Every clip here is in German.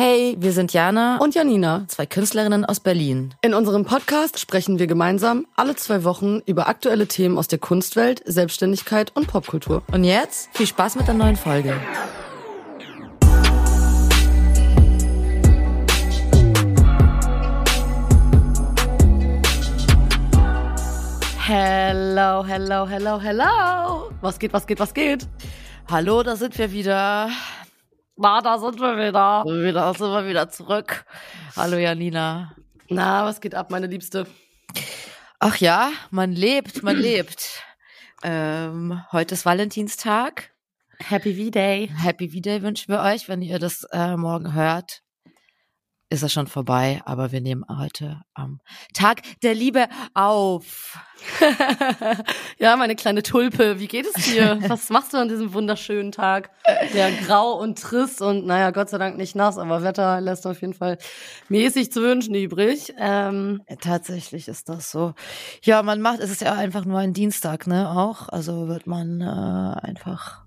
Hey, wir sind Jana und Janina, zwei Künstlerinnen aus Berlin. In unserem Podcast sprechen wir gemeinsam alle zwei Wochen über aktuelle Themen aus der Kunstwelt, Selbstständigkeit und Popkultur. Und jetzt viel Spaß mit der neuen Folge. Hello, hello, hello, hello. Was geht, was geht, was geht? Hallo, da sind wir wieder. Na, da sind wir wieder. Wieder sind wir wieder zurück. Hallo Janina. Na, was geht ab, meine Liebste? Ach ja, man lebt, man lebt. Ähm, heute ist Valentinstag. Happy V-Day. Happy V-Day wünschen wir euch, wenn ihr das äh, morgen hört ist es schon vorbei, aber wir nehmen heute am Tag der Liebe auf. ja, meine kleine Tulpe, wie geht es dir? Was machst du an diesem wunderschönen Tag? Der grau und triss und naja, Gott sei Dank nicht nass, aber Wetter lässt auf jeden Fall mäßig zu wünschen übrig. Ähm, Tatsächlich ist das so. Ja, man macht, es ist ja einfach nur ein Dienstag, ne, auch. Also wird man äh, einfach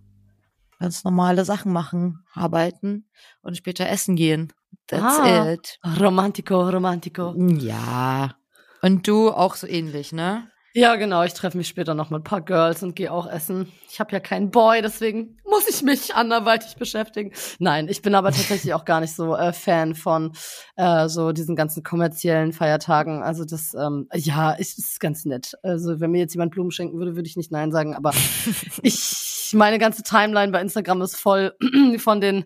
ganz normale Sachen machen, arbeiten und später essen gehen. That's ah, it. Romantico, Romantico. Ja. Und du auch so ähnlich, ne? Ja, genau. Ich treffe mich später noch mit ein paar Girls und gehe auch essen. Ich habe ja keinen Boy, deswegen muss ich mich anderweitig beschäftigen. Nein, ich bin aber tatsächlich auch gar nicht so äh, Fan von äh, so diesen ganzen kommerziellen Feiertagen. Also das, ähm, ja, ist, ist ganz nett. Also wenn mir jetzt jemand Blumen schenken würde, würde ich nicht Nein sagen. Aber ich, meine ganze Timeline bei Instagram ist voll von den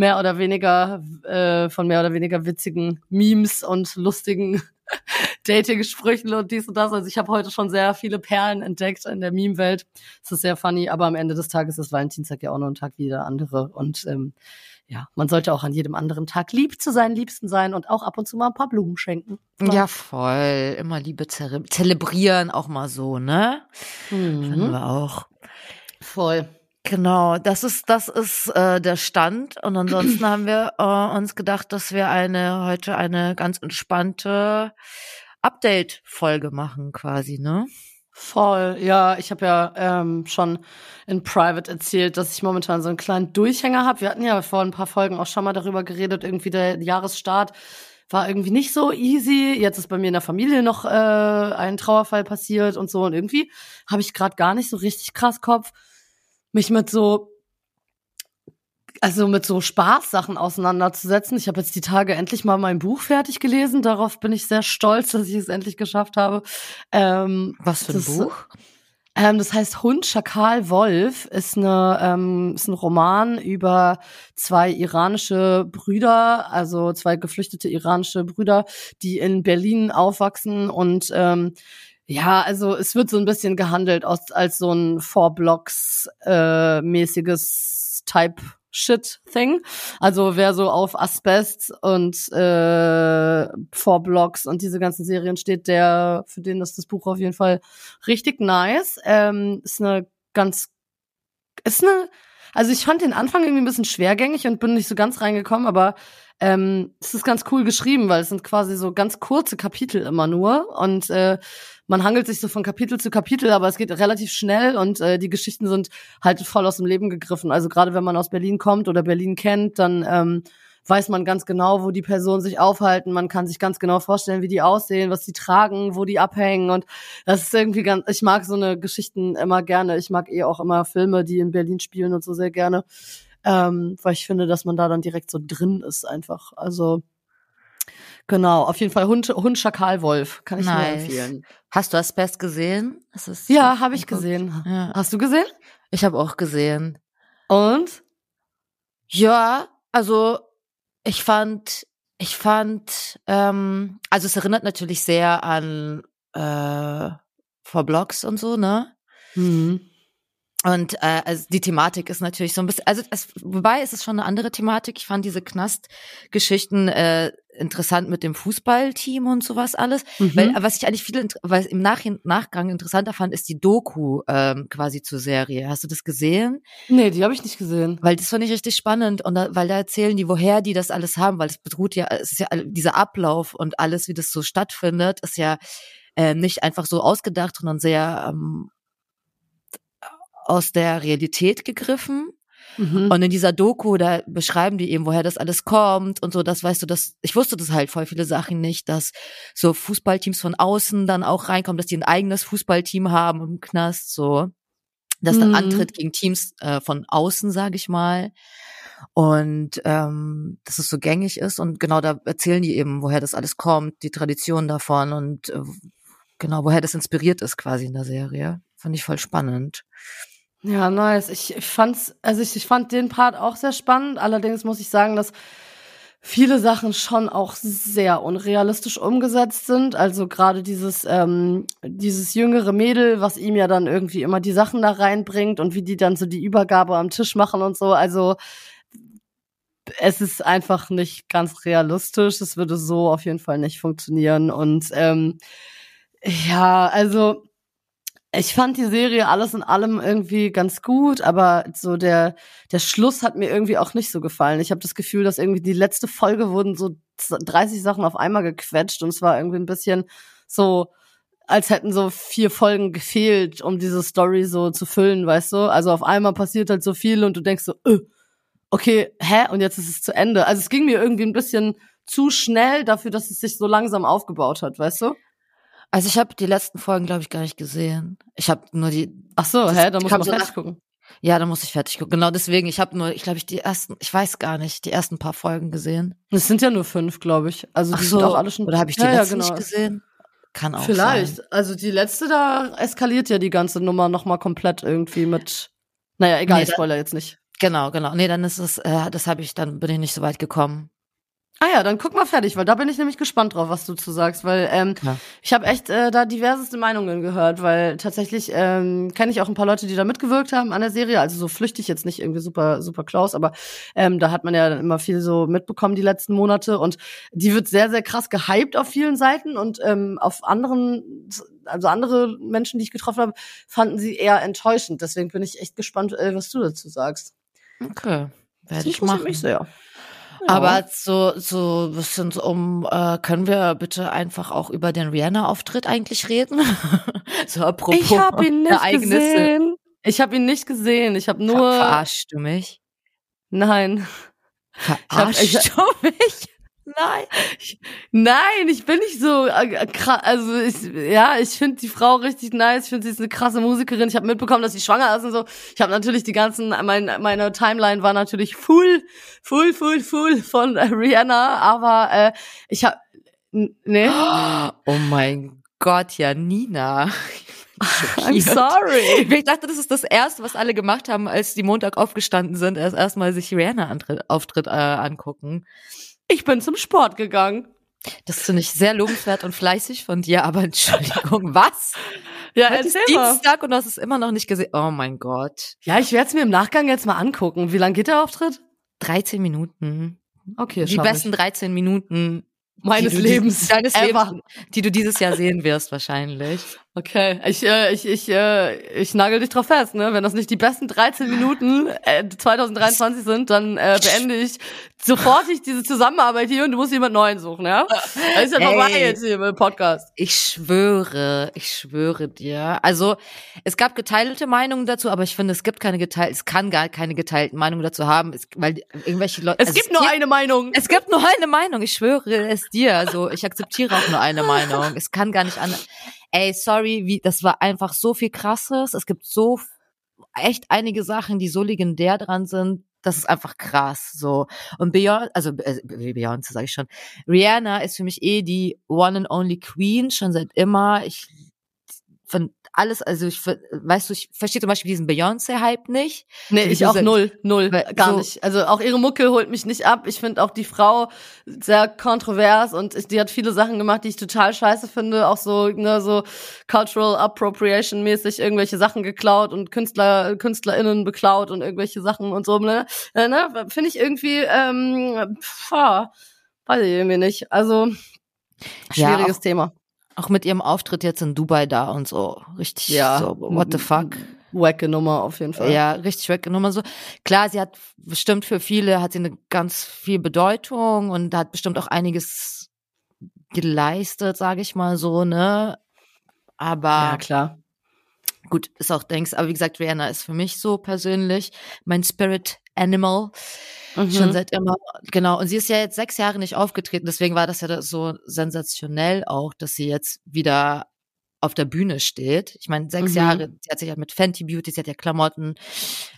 mehr oder weniger äh, von mehr oder weniger witzigen Memes und lustigen Dating-Sprüchen und dies und das. Also ich habe heute schon sehr viele Perlen entdeckt in der Meme-Welt. Es ist sehr funny, aber am Ende des Tages ist Valentinstag ja auch noch ein Tag wie der andere. Und ähm, ja, man sollte auch an jedem anderen Tag lieb zu seinen Liebsten sein und auch ab und zu mal ein paar Blumen schenken. Ja, ja voll. Immer Liebe zelebrieren, auch mal so, ne? Mhm. Finden wir auch. Voll. Genau, das ist das ist äh, der Stand und ansonsten haben wir äh, uns gedacht, dass wir eine heute eine ganz entspannte Update Folge machen quasi, ne? Voll, ja, ich habe ja ähm, schon in Private erzählt, dass ich momentan so einen kleinen Durchhänger habe. Wir hatten ja vor ein paar Folgen auch schon mal darüber geredet, irgendwie der Jahresstart war irgendwie nicht so easy. Jetzt ist bei mir in der Familie noch äh, ein Trauerfall passiert und so und irgendwie habe ich gerade gar nicht so richtig krass Kopf mich mit so also mit so Spaßsachen auseinanderzusetzen. Ich habe jetzt die Tage endlich mal mein Buch fertig gelesen. Darauf bin ich sehr stolz, dass ich es endlich geschafft habe. Ähm, Was für ein das, Buch? Ähm, das heißt Hund, Schakal, Wolf ist eine ähm, ist ein Roman über zwei iranische Brüder, also zwei geflüchtete iranische Brüder, die in Berlin aufwachsen und ähm, ja, also es wird so ein bisschen gehandelt als, als so ein Four Blocks äh, mäßiges Type Shit Thing. Also wer so auf Asbest und äh, Four Blocks und diese ganzen Serien steht, der für den ist das Buch auf jeden Fall richtig nice. Ähm, ist eine ganz ist eine also ich fand den Anfang irgendwie ein bisschen schwergängig und bin nicht so ganz reingekommen, aber ähm, es ist ganz cool geschrieben, weil es sind quasi so ganz kurze Kapitel immer nur und äh, man hangelt sich so von Kapitel zu Kapitel, aber es geht relativ schnell und äh, die Geschichten sind halt voll aus dem Leben gegriffen. Also gerade wenn man aus Berlin kommt oder Berlin kennt, dann ähm, weiß man ganz genau, wo die Personen sich aufhalten. Man kann sich ganz genau vorstellen, wie die aussehen, was sie tragen, wo die abhängen. Und das ist irgendwie ganz, ich mag so eine Geschichten immer gerne. Ich mag eh auch immer Filme, die in Berlin spielen und so sehr gerne ähm, weil ich finde, dass man da dann direkt so drin ist einfach. Also genau, auf jeden Fall Hund, Hund Schakal, Wolf, kann ich nice. nur empfehlen. Hast du das Best gesehen? ja, habe ich gesehen. Ja. Hast du gesehen? Ich habe auch gesehen. Und? Ja, also ich fand, ich fand, ähm, also es erinnert natürlich sehr an äh, vor Blogs und so, ne? Mhm. Und äh, also die Thematik ist natürlich so ein bisschen, also es, wobei ist es schon eine andere Thematik. Ich fand diese Knastgeschichten äh, interessant mit dem Fußballteam und sowas alles. Mhm. Weil was ich eigentlich viel, was im Nach Nachgang interessanter fand, ist die Doku ähm, quasi zur Serie. Hast du das gesehen? Nee, die habe ich nicht gesehen. Weil das fand ich richtig spannend und da, weil da erzählen die, woher die das alles haben, weil es beruht ja, es ist ja dieser Ablauf und alles, wie das so stattfindet, ist ja äh, nicht einfach so ausgedacht, sondern sehr ähm, aus der Realität gegriffen. Mhm. Und in dieser Doku, da beschreiben die eben, woher das alles kommt und so, das weißt du, das, ich wusste das halt voll viele Sachen nicht, dass so Fußballteams von außen dann auch reinkommen, dass die ein eigenes Fußballteam haben im Knast, so. Das dann Mhm. antritt gegen Teams äh, von außen, sage ich mal. Und ähm, dass es so gängig ist. Und genau da erzählen die eben, woher das alles kommt, die Tradition davon und äh, genau, woher das inspiriert ist quasi in der Serie. Fand ich voll spannend. Ja, nice. Ich, fand's, also ich, ich fand den Part auch sehr spannend. Allerdings muss ich sagen, dass viele Sachen schon auch sehr unrealistisch umgesetzt sind. Also gerade dieses, ähm, dieses jüngere Mädel, was ihm ja dann irgendwie immer die Sachen da reinbringt und wie die dann so die Übergabe am Tisch machen und so. Also es ist einfach nicht ganz realistisch. Es würde so auf jeden Fall nicht funktionieren. Und ähm, ja, also ich fand die Serie alles in allem irgendwie ganz gut, aber so der der Schluss hat mir irgendwie auch nicht so gefallen. Ich habe das Gefühl, dass irgendwie die letzte Folge wurden so 30 Sachen auf einmal gequetscht und es war irgendwie ein bisschen so als hätten so vier Folgen gefehlt, um diese Story so zu füllen, weißt du? Also auf einmal passiert halt so viel und du denkst so, äh, okay, hä? Und jetzt ist es zu Ende. Also es ging mir irgendwie ein bisschen zu schnell dafür, dass es sich so langsam aufgebaut hat, weißt du? Also ich habe die letzten Folgen, glaube ich, gar nicht gesehen. Ich habe nur die, Ach so, hä? Da muss man so fertig nach- gucken. ja, da muss ich fertig gucken. Genau deswegen, ich habe nur, ich glaube, ich die ersten, ich weiß gar nicht, die ersten paar Folgen gesehen. Es sind ja nur fünf, glaube ich. Also die Ach so, sind auch alle schon. oder habe ich die ja, letzte ja, genau. nicht gesehen? Kann auch Vielleicht. sein. Also die letzte, da eskaliert ja die ganze Nummer nochmal komplett irgendwie mit. Naja, egal, Nee, ich spoiler jetzt nicht. Genau, genau. Nee, dann ist es, äh, das habe ich, dann bin ich nicht so weit gekommen. Ah ja, dann guck mal fertig, weil da bin ich nämlich gespannt drauf, was du zu sagst, weil ähm, Ja. ich habe echt äh, da diverseste Meinungen gehört, weil tatsächlich ähm, kenne ich auch ein paar Leute, die da mitgewirkt haben an der Serie, also so flüchtig jetzt nicht irgendwie super super close, aber ähm, da hat man ja immer viel so mitbekommen die letzten Monate und die wird sehr sehr krass gehypt auf vielen Seiten und ähm, auf anderen also andere Menschen, die ich getroffen habe, fanden sie eher enttäuschend. Deswegen bin ich echt gespannt, äh, was du dazu sagst. Okay. Werde ich machen. mich sehr. Aber so, so ein bisschen so um, äh, können wir bitte einfach auch über den Rihanna-Auftritt eigentlich reden? so apropos Ich habe ihn nicht Ereignisse. gesehen. Ich habe ihn nicht gesehen. Ich habe Ver nur. verarschst du mich? Nein. Verarschst ich- du mich? Nein. Nein, ich bin nicht so äh, krass. Also ich, ja, ich finde die Frau richtig nice. Ich finde, sie ist eine krasse Musikerin. Ich habe mitbekommen, dass sie schwanger ist und so. Ich habe natürlich die ganzen, mein, meine Timeline war natürlich full, full, full, full von äh, Rihanna. Aber äh, ich habe, nee, Oh mein Gott, ja, Nina. I'm sorry. Ich dachte, das ist das Erste, was alle gemacht haben, als die Montag aufgestanden sind, erst erstmal sich Rihanna-Auftritt äh, angucken. Ich bin zum Sport gegangen. Das finde ich sehr lobenswert und fleißig von dir, aber Entschuldigung, was? Ja, Heute ist mal. Dienstag und du hast es immer noch nicht gesehen. Oh mein Gott. Ja, ich werde es mir im Nachgang jetzt mal angucken. Wie lang geht der Auftritt? 13 Minuten. Okay, Die besten 13 Minuten ich. meines die Lebens. Dieses, deines ever. Lebens, die du dieses Jahr sehen wirst wahrscheinlich. Okay, ich, äh, ich, ich, äh, ich nagel dich drauf fest, ne? Wenn das nicht die besten 13 Minuten äh, 2023 sind, dann äh, beende ich sofortig diese Zusammenarbeit hier und du musst jemand Neuen suchen, ja? Das ist ja Ey. jetzt hier im Podcast. Ich schwöre, ich schwöre dir. Also es gab geteilte Meinungen dazu, aber ich finde, es gibt keine geteilten, es kann gar keine geteilten Meinungen dazu haben, es, weil irgendwelche Leute. Es also gibt nur eine Meinung. Es gibt nur eine Meinung, ich schwöre es dir. Also ich akzeptiere auch nur eine Meinung. Es kann gar nicht anders. Ey, sorry, wie, das war einfach so viel krasses. Es gibt so echt einige Sachen, die so legendär dran sind. Das ist einfach krass, so. Und Beyoncé, also äh, Beyoncé sage ich schon. Rihanna ist für mich eh die one and only Queen, schon seit immer. Ich von alles, also ich, weißt du, ich verstehe zum Beispiel diesen Beyoncé-Hype nicht. Nee, ich du auch null, null, gar so- nicht. Also auch ihre Mucke holt mich nicht ab. Ich finde auch die Frau sehr kontrovers und ich- die hat viele Sachen gemacht, die ich total scheiße finde. Auch so, ne, so Cultural Appropriation mäßig irgendwelche Sachen geklaut und Künstler, KünstlerInnen beklaut und irgendwelche Sachen und so, ne? Äh, ne? Finde ich irgendwie, ähm, pff, ah, weiß ich irgendwie nicht. Also, Ja, schwieriges auch- Thema. Auch mit ihrem Auftritt jetzt in Dubai da und so. Richtig so, what the fuck. Wacke Nummer auf jeden Fall. Ja, richtig weggenommen. So klar, sie hat bestimmt für viele hat sie eine ganz viel Bedeutung und hat bestimmt auch einiges geleistet, sage ich mal so, ne? Aber ja klar. Gut, ist auch denkst, aber wie gesagt, Rihanna ist für mich so persönlich mein Spirit Animal. Mhm. Schon seit immer, genau. Und sie ist ja jetzt sechs Jahre nicht aufgetreten, deswegen war das ja so sensationell auch, dass sie jetzt wieder auf der Bühne steht. Ich meine, sechs mhm. Jahre, sie hat sich halt mit Fenty Beauty, sie hat ja Klamotten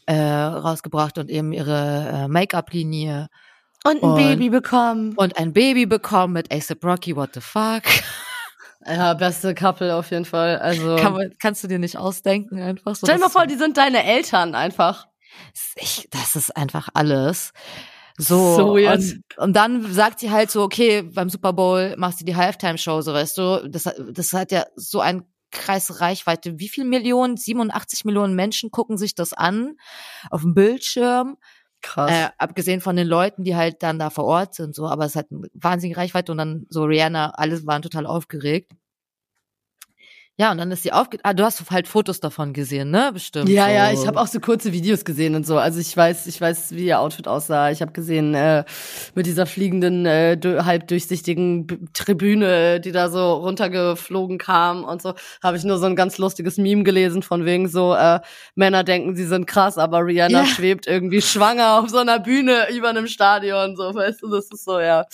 äh, rausgebracht und eben ihre äh, Make-up-Linie. Und ein und, Baby bekommen. Und ein Baby bekommen mit ASAP Rocky, what the fuck. Ja, beste Couple auf jeden Fall. Also Kann man, kannst du dir nicht ausdenken einfach so. Stell dir mal vor, die sind deine Eltern einfach. Ich, das ist einfach alles. So, so und, und dann sagt sie halt so, okay, beim Super Bowl machst du die Halftime-Show, so weißt du, das, das hat ja so ein Kreis Reichweite. Wie viel Millionen? 87 Millionen Menschen gucken sich das an auf dem Bildschirm. Krass. Äh, abgesehen von den Leuten, die halt dann da vor Ort sind, so, aber es hat eine wahnsinnige Reichweite und dann so Rihanna, alles waren total aufgeregt. Ja, und dann ist sie aufge... Ah, du hast halt Fotos davon gesehen, ne? Bestimmt. Ja, so. ja, ich habe auch so kurze Videos gesehen und so. Also ich weiß, ich weiß, wie ihr Outfit aussah. Ich habe gesehen äh, mit dieser fliegenden, äh, halb durchsichtigen Tribüne, die da so runtergeflogen kam und so. Habe ich nur so ein ganz lustiges Meme gelesen von wegen so äh, Männer denken, sie sind krass, aber Rihanna ja. schwebt irgendwie schwanger auf so einer Bühne über einem Stadion. So, weißt du, das ist so ja.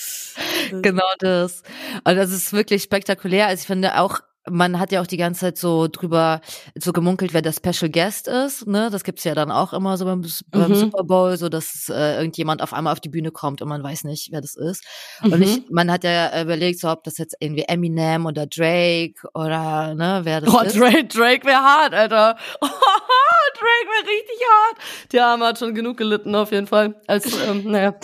Genau das. Und das ist wirklich spektakulär. Also ich finde auch man hat ja auch die ganze Zeit so drüber so gemunkelt, wer der Special Guest ist. Ne, das gibt's ja dann auch immer so beim, beim mhm. Super Bowl, so dass äh, irgendjemand auf einmal auf die Bühne kommt und man weiß nicht, wer das ist. Mhm. Und ich, man hat ja überlegt, so ob das jetzt irgendwie Eminem oder Drake oder ne, wer das oh, ist. Drake, Drake wäre hart, Alter. Drake wäre richtig hart. Der Arme hat schon genug gelitten auf jeden Fall. Als ähm, naja.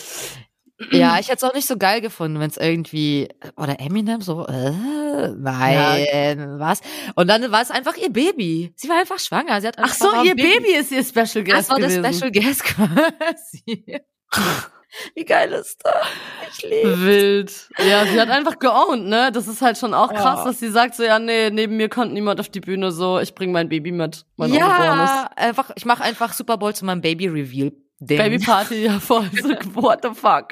Ja, ich hätte es auch nicht so geil gefunden, wenn es irgendwie oder Eminem so äh, nein, ja. was? Und dann war es einfach ihr Baby. Sie war einfach schwanger. Sie hat Ach so, ihr Baby. Baby. ist ihr Special Guest Ach so, gewesen. das Special Guest quasi. Wie geil ist das? Ich liebe. Wild. Ja, sie hat einfach geowned, ne? Das ist halt schon auch krass, ja. dass sie sagt so, ja, nee, neben mir kommt niemand auf die Bühne, so, ich bring mein Baby mit. Mein ja, einfach, ich mache einfach Super Bowl zu meinem Baby Reveal. Baby Party, ja voll. So, what the fuck?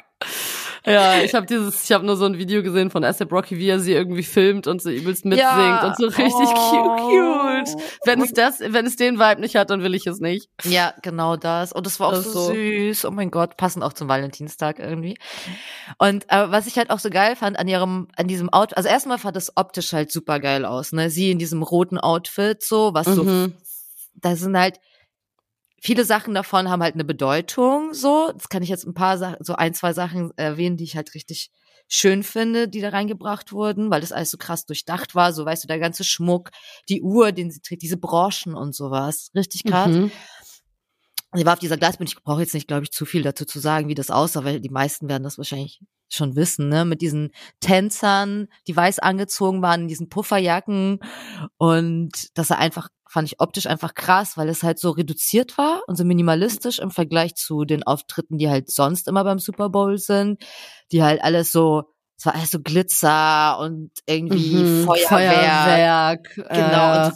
Ja, ich habe dieses, ich habe nur so ein Video gesehen von ASAP Rocky, wie er sie irgendwie filmt und so übelst mitsingt ja. und so richtig oh. cute. Wenn es das, wenn es den Vibe nicht hat, dann will ich es nicht. Ja, genau das. Und das war auch das so, so, süß. Oh mein Gott, passend auch zum Valentinstag irgendwie. Und äh, was ich halt auch so geil fand an ihrem, an diesem Outfit, also erstmal fand das optisch halt super geil aus, ne? Sie in diesem roten Outfit, so, was mhm. so, da sind halt viele Sachen davon haben halt eine Bedeutung, so. Das kann ich jetzt ein paar Sachen, so ein, zwei Sachen erwähnen, die ich halt richtig schön finde, die da reingebracht wurden, weil das alles so krass durchdacht war. So, weißt du, der ganze Schmuck, die Uhr, den sie trägt, diese Broschen und sowas. Richtig krass. Mhm. Sie war auf dieser Glasbühne. Ich brauche jetzt nicht, glaube ich, zu viel dazu zu sagen, wie das aussah, weil die meisten werden das wahrscheinlich schon wissen, ne? Mit diesen Tänzern, die weiß angezogen waren, in diesen Pufferjacken. Und das er einfach fand ich optisch einfach krass, weil es halt so reduziert war und so minimalistisch im Vergleich zu den Auftritten, die halt sonst immer beim Super Bowl sind, die halt alles so es war alles so Glitzer und irgendwie mhm, Feuerwerk. Feuerwerk. Genau. Äh,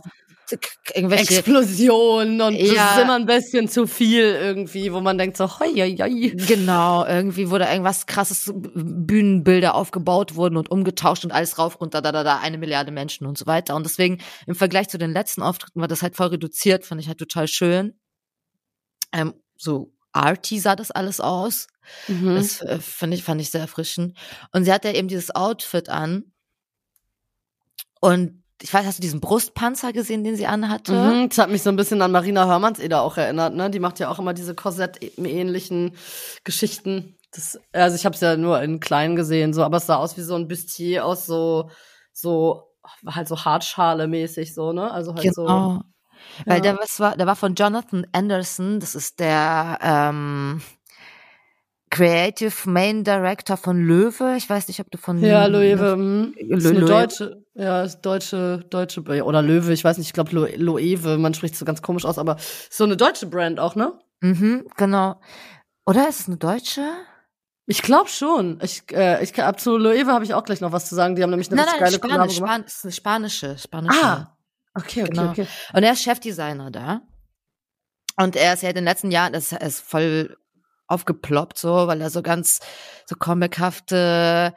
irgendwelche Explosionen und ja. das ist immer ein bisschen zu viel irgendwie, wo man denkt so, hoi, hoi, hoi. Genau, irgendwie wurde irgendwas krasses Bühnenbilder aufgebaut wurden und umgetauscht und alles rauf runter, da, da, da, eine Milliarde Menschen und so weiter. Und deswegen im Vergleich zu den letzten Auftritten war das halt voll reduziert, fand ich halt total schön. Ähm, so arty sah das alles aus. Mhm. Das äh, fand ich, fand ich sehr erfrischend. Und sie hatte eben dieses Outfit an. Und ich weiß, hast du diesen Brustpanzer gesehen, den sie anhatte? Mhm, das hat mich so ein bisschen an Marina Hörmannseder auch erinnert, ne? Die macht ja auch immer diese Korsett-ähnlichen Geschichten. Das, also ich habe es ja nur in klein gesehen, so, aber es sah aus wie so ein Bustier aus so, so, halt so Hartschale mäßig, so, ne? Also halt genau. so. Weil ja. der was war, der war von Jonathan Anderson, das ist der ähm, Creative Main Director von Löwe. Ich weiß nicht, ob du von Ja, Löwe. Hm. Ist eine deutsche, ja, ist deutsche, deutsche oder Löwe, ich weiß nicht, ich glaube Lo Loewe, man spricht so ganz komisch aus, aber so eine deutsche Brand auch, ne? Mhm, genau. Oder ist es eine deutsche? Ich glaube schon. Ich, äh, ich ab zu Loewe habe ich auch gleich noch was zu sagen. Die haben nämlich eine nein, nein, geile Spanisch, Span gemacht. ist eine spanische, spanische. Ah, okay, okay, genau. okay. Und er ist Chefdesigner da. Und er ist ja in den letzten Jahren, das ist voll aufgeploppt, so, weil er so ganz so comichafte,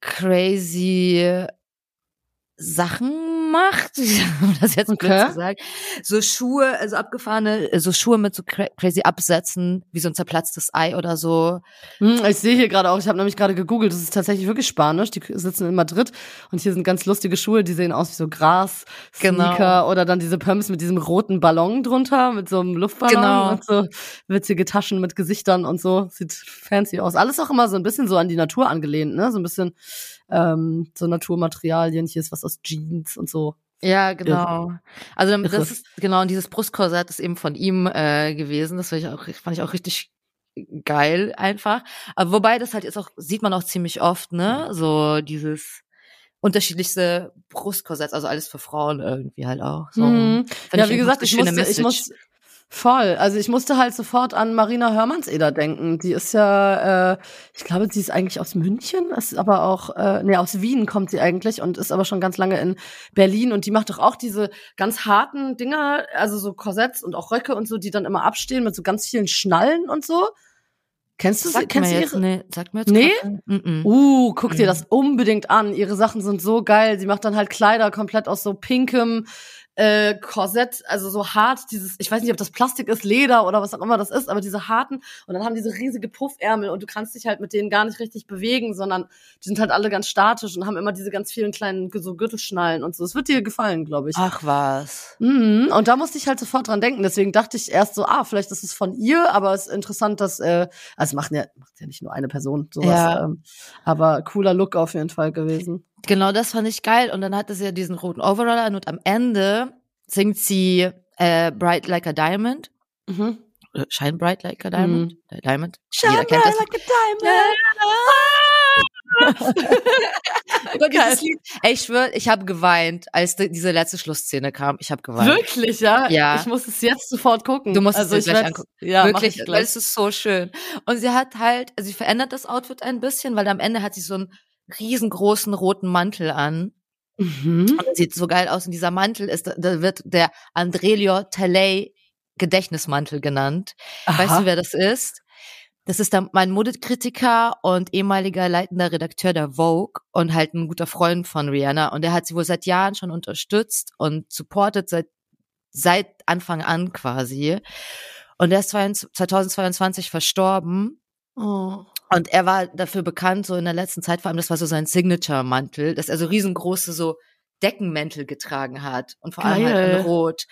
crazy Sachen gemacht, um das jetzt Okay. blöd zu sagen. So Schuhe, also abgefahrene, so Schuhe mit so cra crazy Absätzen, wie so ein zerplatztes Ei oder so. Hm, ich sehe hier gerade auch, ich habe nämlich gerade gegoogelt, das ist tatsächlich wirklich Spanisch. Die sitzen in Madrid und hier sind ganz lustige Schuhe, die sehen aus wie so Gras, Genau. Sneaker oder dann diese Pumps mit diesem roten Ballon drunter, mit so einem Luftballon Genau. und so witzige Taschen mit Gesichtern und so. Sieht fancy aus. Alles auch immer so ein bisschen so an die Natur angelehnt, ne? So ein bisschen ähm, so Naturmaterialien. Hier ist was aus Jeans und so. Ja, genau. Also Irre. das ist genau und dieses Brustkorsett ist eben von ihm äh, gewesen. Das fand ich auch, fand ich auch richtig geil einfach. Aber wobei das halt ist auch sieht man auch ziemlich oft, ne? So dieses unterschiedlichste Brustkorsett, also alles für Frauen irgendwie halt auch. So. Mhm. Ja, wie gesagt, ich musste, ich muss voll. Also ich musste halt sofort an Marina Hörmannseder denken. Die ist ja, äh, ich glaube, sie ist eigentlich aus München, ist aber auch, äh, nee, aus Wien kommt sie eigentlich und ist aber schon ganz lange in Berlin und die macht doch auch diese ganz harten Dinger, also so Korsetts und auch Röcke und so, die dann immer abstehen mit so ganz vielen Schnallen und so. Kennst du sie? Kennst mir du ihre? nee, sagt mir jetzt Nee? Uh, guck dir das unbedingt an. Ihre Sachen sind so geil. Sie macht dann halt Kleider komplett aus so pinkem äh, Korsett, also so hart, dieses, ich weiß nicht, ob das Plastik ist, Leder oder was auch immer das ist, aber diese harten und dann haben diese riesige Puffärmel und du kannst dich halt mit denen gar nicht richtig bewegen, sondern die sind halt alle ganz statisch und haben immer diese ganz vielen kleinen so Gürtelschnallen und so. Es wird dir gefallen, glaube ich. Ach was. Mhm. Und da musste ich halt sofort dran denken. Deswegen dachte ich erst so, ah, vielleicht ist es von ihr, aber es ist interessant, dass, äh, also macht ja, macht ja nicht nur eine Person sowas. Ja. Ähm, aber cooler Look auf jeden Fall gewesen. Genau, das fand ich geil. Und dann hatte sie ja diesen roten Overall an und am Ende singt sie äh, Bright Like a Diamond. Mhm. Oder Shine Bright Like a Diamond. Äh, Diamond. Shine bright like a diamond. Aber dieses Lied, ey, ich schwör, ich habe geweint, als die, diese letzte Schlussszene kam. Ich habe geweint. Wirklich, ja? Ja. Ich muss es jetzt sofort gucken. Du musst es also dir ich gleich angucken. Ja, Wirklich, ich weil es ist so schön. Und sie hat halt, also sie verändert das Outfit ein bisschen, weil am Ende hat sie so einen riesengroßen roten Mantel an. Mhm. Und sieht so geil aus. Und dieser Mantel ist, da wird der Andrelio Talay Gedächtnismantel genannt. Weißt Aha. du, wer das ist? Das ist dann mein Modekritiker und ehemaliger leitender Redakteur der Vogue und halt ein guter Freund von Rihanna. Und er hat sie wohl seit Jahren schon unterstützt und supportet seit, seit Anfang an quasi. Und er ist 22 2022 verstorben. Oh. Und er war dafür bekannt, so in der letzten Zeit vor allem, das war so sein Signature-Mantel, dass er so riesengroße so Deckenmäntel getragen hat und vor allem halt Geil. in Rot.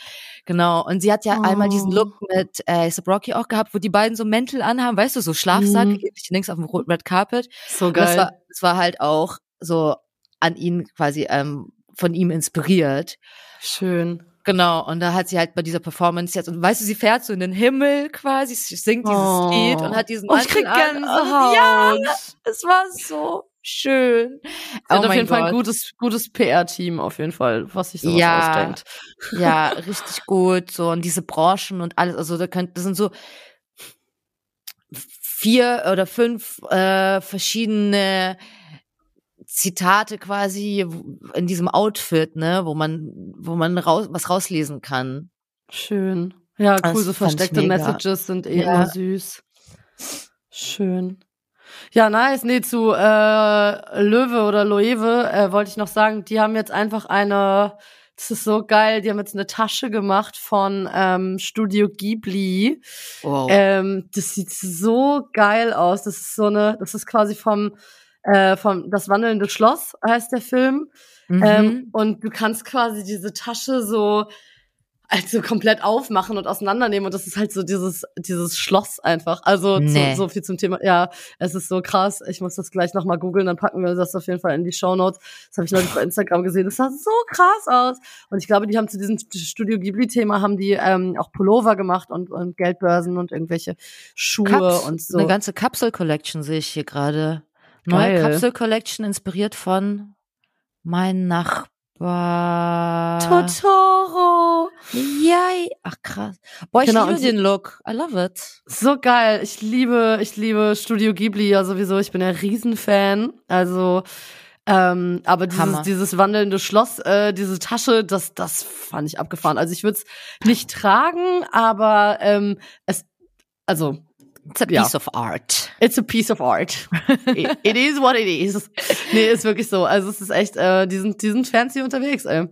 Genau. Und sie hat ja einmal diesen Oh. Look mit äh, A$AP Rocky auch gehabt, wo die beiden so Mäntel anhaben, weißt du, so Schlafsack, Mhm. ähnlich links auf dem Red Carpet. So Und das geil. war, das war halt auch so an ihn quasi ähm, von ihm inspiriert. Schön. Genau, und da hat sie halt bei dieser Performance jetzt, und weißt du, sie fährt so in den Himmel quasi, sie singt dieses Oh. Lied und hat diesen Oh, ich krieg. Gänsehaut. Ja, es war so schön. Sie Oh auf jeden Fall ein gutes, gutes PR-Team auf jeden Fall, was sich sowas Ja. ausdenkt. Ja, richtig gut. So, und diese Branchen und alles, also da könnt, das sind so vier oder fünf äh, verschiedene Zitate quasi in diesem Outfit, ne, wo man, wo man raus, was rauslesen kann. Schön. Ja, Das cool, so versteckte. Messages sind eh Ja. immer süß. Schön. Ja, nice. Nee, zu äh, Löwe oder Loewe äh, wollte ich noch sagen, die haben jetzt einfach eine, das ist so geil, die haben jetzt eine Tasche gemacht von ähm, Studio Ghibli. Wow. Ähm, das sieht so geil aus. Das ist so eine, das ist quasi vom, äh, vom Das wandelnde Schloss heißt der Film. Mhm. Ähm, und du kannst quasi diese Tasche so also komplett aufmachen und auseinandernehmen und das ist halt so dieses dieses Schloss einfach. Also Nee. so, so viel zum Thema. Ja, es ist so krass. Ich muss das gleich nochmal googeln, dann packen wir das auf jeden Fall in die Shownotes. Das habe ich neulich bei Instagram gesehen. Das sah so krass aus. Und ich glaube, die haben zu diesem Studio Ghibli-Thema haben die ähm, auch Pullover gemacht und, und Geldbörsen und irgendwelche Schuhe Caps, und so. Eine ganze Kapsel-Collection sehe ich hier gerade. Neue Geil. Kapsel-Collection inspiriert von mein Nachbar. Totoro. Ja, ach krass. Boah, ich Genau, liebe den Look. I love it. So geil. Ich liebe, ich liebe Studio Ghibli ja sowieso. Ich bin ja Riesenfan. Also, ähm, aber dieses, Hammer. dieses wandelnde Schloss, äh, diese Tasche, das, das fand ich abgefahren. Also ich würde es nicht tragen, aber ähm, es, also It's a piece ja. of art. It's a piece of art. it is what it is. Nee, ist wirklich so. Also es ist echt, äh, die sind, die sind fancy unterwegs, ey.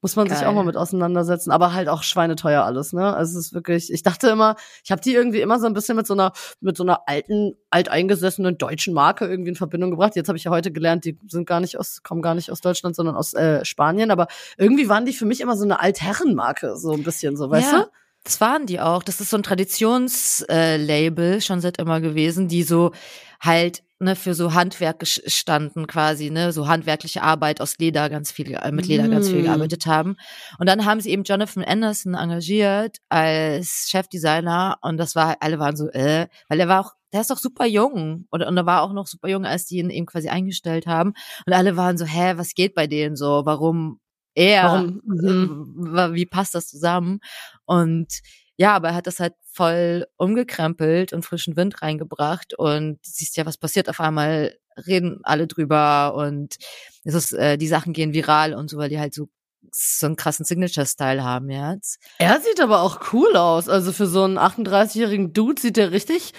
Muss man Geil. sich auch mal mit auseinandersetzen, aber halt auch schweineteuer alles, ne? Also es ist wirklich, ich dachte immer, ich habe die irgendwie immer so ein bisschen mit so einer mit so einer alten alteingesessenen deutschen Marke irgendwie in Verbindung gebracht. Jetzt habe ich ja heute gelernt, die sind gar nicht aus kommen gar nicht aus Deutschland, sondern aus äh, Spanien, aber irgendwie waren die für mich immer so eine Altherrenmarke, so ein bisschen so, weißt ja. du? Das waren die auch. Das ist so ein Traditionslabel äh, schon seit immer gewesen, die so halt ne, für so Handwerk gestanden quasi, ne, so handwerkliche Arbeit aus Leder ganz viel, äh, mit Leder mm. ganz viel mm. gearbeitet haben. Und dann haben sie eben Jonathan Anderson engagiert als Chefdesigner und das war, alle waren so, äh, weil er war auch, der ist doch super jung und, und er war auch noch super jung, als die ihn eben quasi eingestellt haben und alle waren so, hä, was geht bei denen so, warum er, warum, mhm. wie passt das zusammen? Und ja, aber er hat das halt voll umgekrempelt und frischen Wind reingebracht und siehst ja, was passiert. Auf einmal reden alle drüber und es ist, äh, die Sachen gehen viral und so, weil die halt so so einen krassen Signature-Style haben jetzt. Er sieht aber auch cool aus. Also für so einen 38-jährigen Dude sieht der richtig,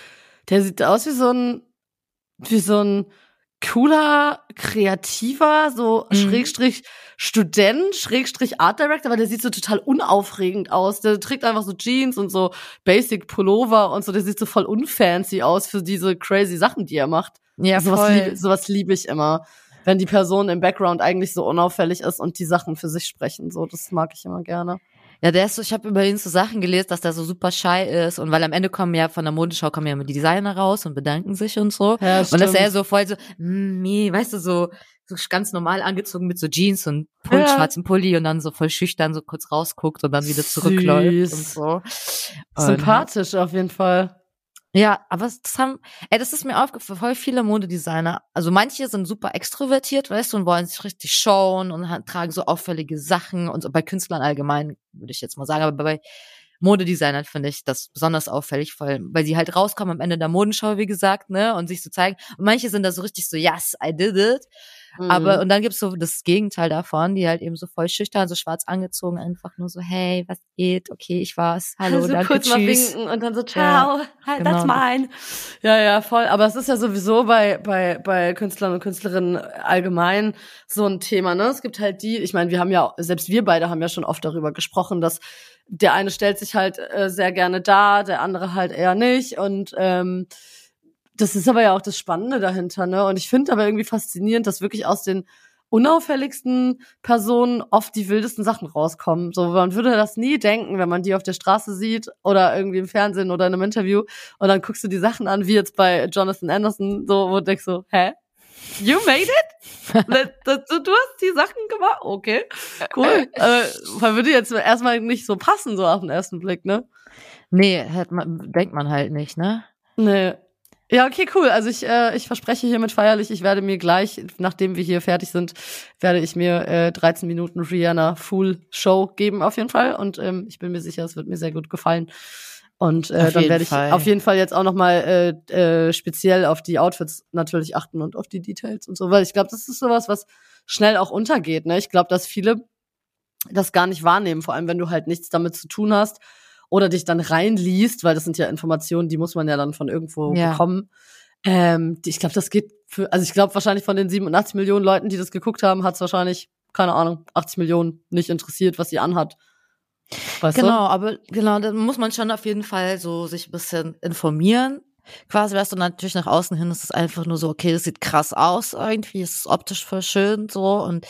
der sieht aus wie so ein, wie so ein cooler, kreativer, so mhm. Schrägstrich Student, Schrägstrich Art Director, aber der sieht so total unaufregend aus. Der trägt einfach so Jeans und so Basic Pullover und so. Der sieht so voll unfancy aus für diese crazy Sachen, die er macht. Ja, sowas voll. Lieb, sowas liebe ich immer. Wenn die Person im Background eigentlich so unauffällig ist und die Sachen für sich sprechen. So, das mag ich immer gerne. Ja, der ist so, ich habe über ihn so Sachen gelesen, dass der so super shy ist und weil am Ende kommen ja von der Modeschau kommen ja immer die Designer raus und bedanken sich und so. Ja, und dass er so voll so, mm, weißt du, so, so ganz normal angezogen mit so Jeans und Pulli, ja. schwarzem Pulli und dann so voll schüchtern so kurz rausguckt und dann wieder zurückläuft und so. Sympathisch auf jeden Fall. Ja, aber das haben, ey, das ist mir aufgefallen, voll viele Modedesigner. Also manche sind super extrovertiert, weißt du, und wollen sich richtig schauen und tragen so auffällige Sachen und so bei Künstlern allgemein, würde ich jetzt mal sagen, aber bei Modedesignern finde ich das besonders auffällig, weil, weil sie halt rauskommen am Ende der Modenschau, wie gesagt, ne, und sich so zeigen. Und manche sind da so richtig so, yes, I did it. Mhm. Aber, und dann gibt's so das Gegenteil davon, die halt eben so voll schüchtern, so schwarz angezogen, einfach nur so, hey, was geht? Okay, ich war's. Hallo, also danke, kurz tschüss. Mal winken und dann so, ciao, ja, genau. that's mine. Ja, ja, voll. Aber es ist ja sowieso bei, bei, bei Künstlern und Künstlerinnen allgemein so ein Thema, ne? Es gibt halt die, ich meine, wir haben ja, selbst wir beide haben ja schon oft darüber gesprochen, dass der eine stellt sich halt äh, sehr gerne dar, der andere halt eher nicht und ähm, das ist aber ja auch das Spannende dahinter, ne? Und ich finde aber irgendwie faszinierend, dass wirklich aus den unauffälligsten Personen oft die wildesten Sachen rauskommen. So, man würde das nie denken, wenn man die auf der Straße sieht oder irgendwie im Fernsehen oder in einem Interview und dann guckst du die Sachen an, wie jetzt bei Jonathan Anderson, so, wo du denkst so, hä? You made it? du hast die Sachen gemacht? Okay, cool. äh, man würde jetzt erstmal nicht so passen, so auf den ersten Blick, ne? Nee, hat man, denkt man halt nicht, ne? Nee, ja, okay, cool. Also ich, äh, ich verspreche hiermit feierlich, ich werde mir gleich, nachdem wir hier fertig sind, werde ich mir äh, 13 Minuten Rihanna Full Show geben auf jeden Fall. Und ähm, ich bin mir sicher, es wird mir sehr gut gefallen. Und äh, dann werde ich Fall. auf jeden Fall jetzt auch nochmal äh, äh, speziell auf die Outfits natürlich achten und auf die Details und so, weil ich glaube, das ist sowas, was schnell auch untergeht. Ne? Ich glaube, dass viele das gar nicht wahrnehmen, vor allem wenn du halt nichts damit zu tun hast oder dich dann reinliest, weil das sind ja Informationen, die muss man ja dann von irgendwo ja. bekommen. Ähm, ich glaube, das geht für, also ich glaube wahrscheinlich von den 87 Millionen Leuten, die das geguckt haben, hat es wahrscheinlich, keine Ahnung, 80 Millionen nicht interessiert, was sie anhat. Weißt genau, du? aber genau, da muss man schon auf jeden Fall so sich ein bisschen informieren. Quasi weißt du natürlich nach außen hin ist es einfach nur so, okay, das sieht krass aus irgendwie, es ist optisch voll schön so und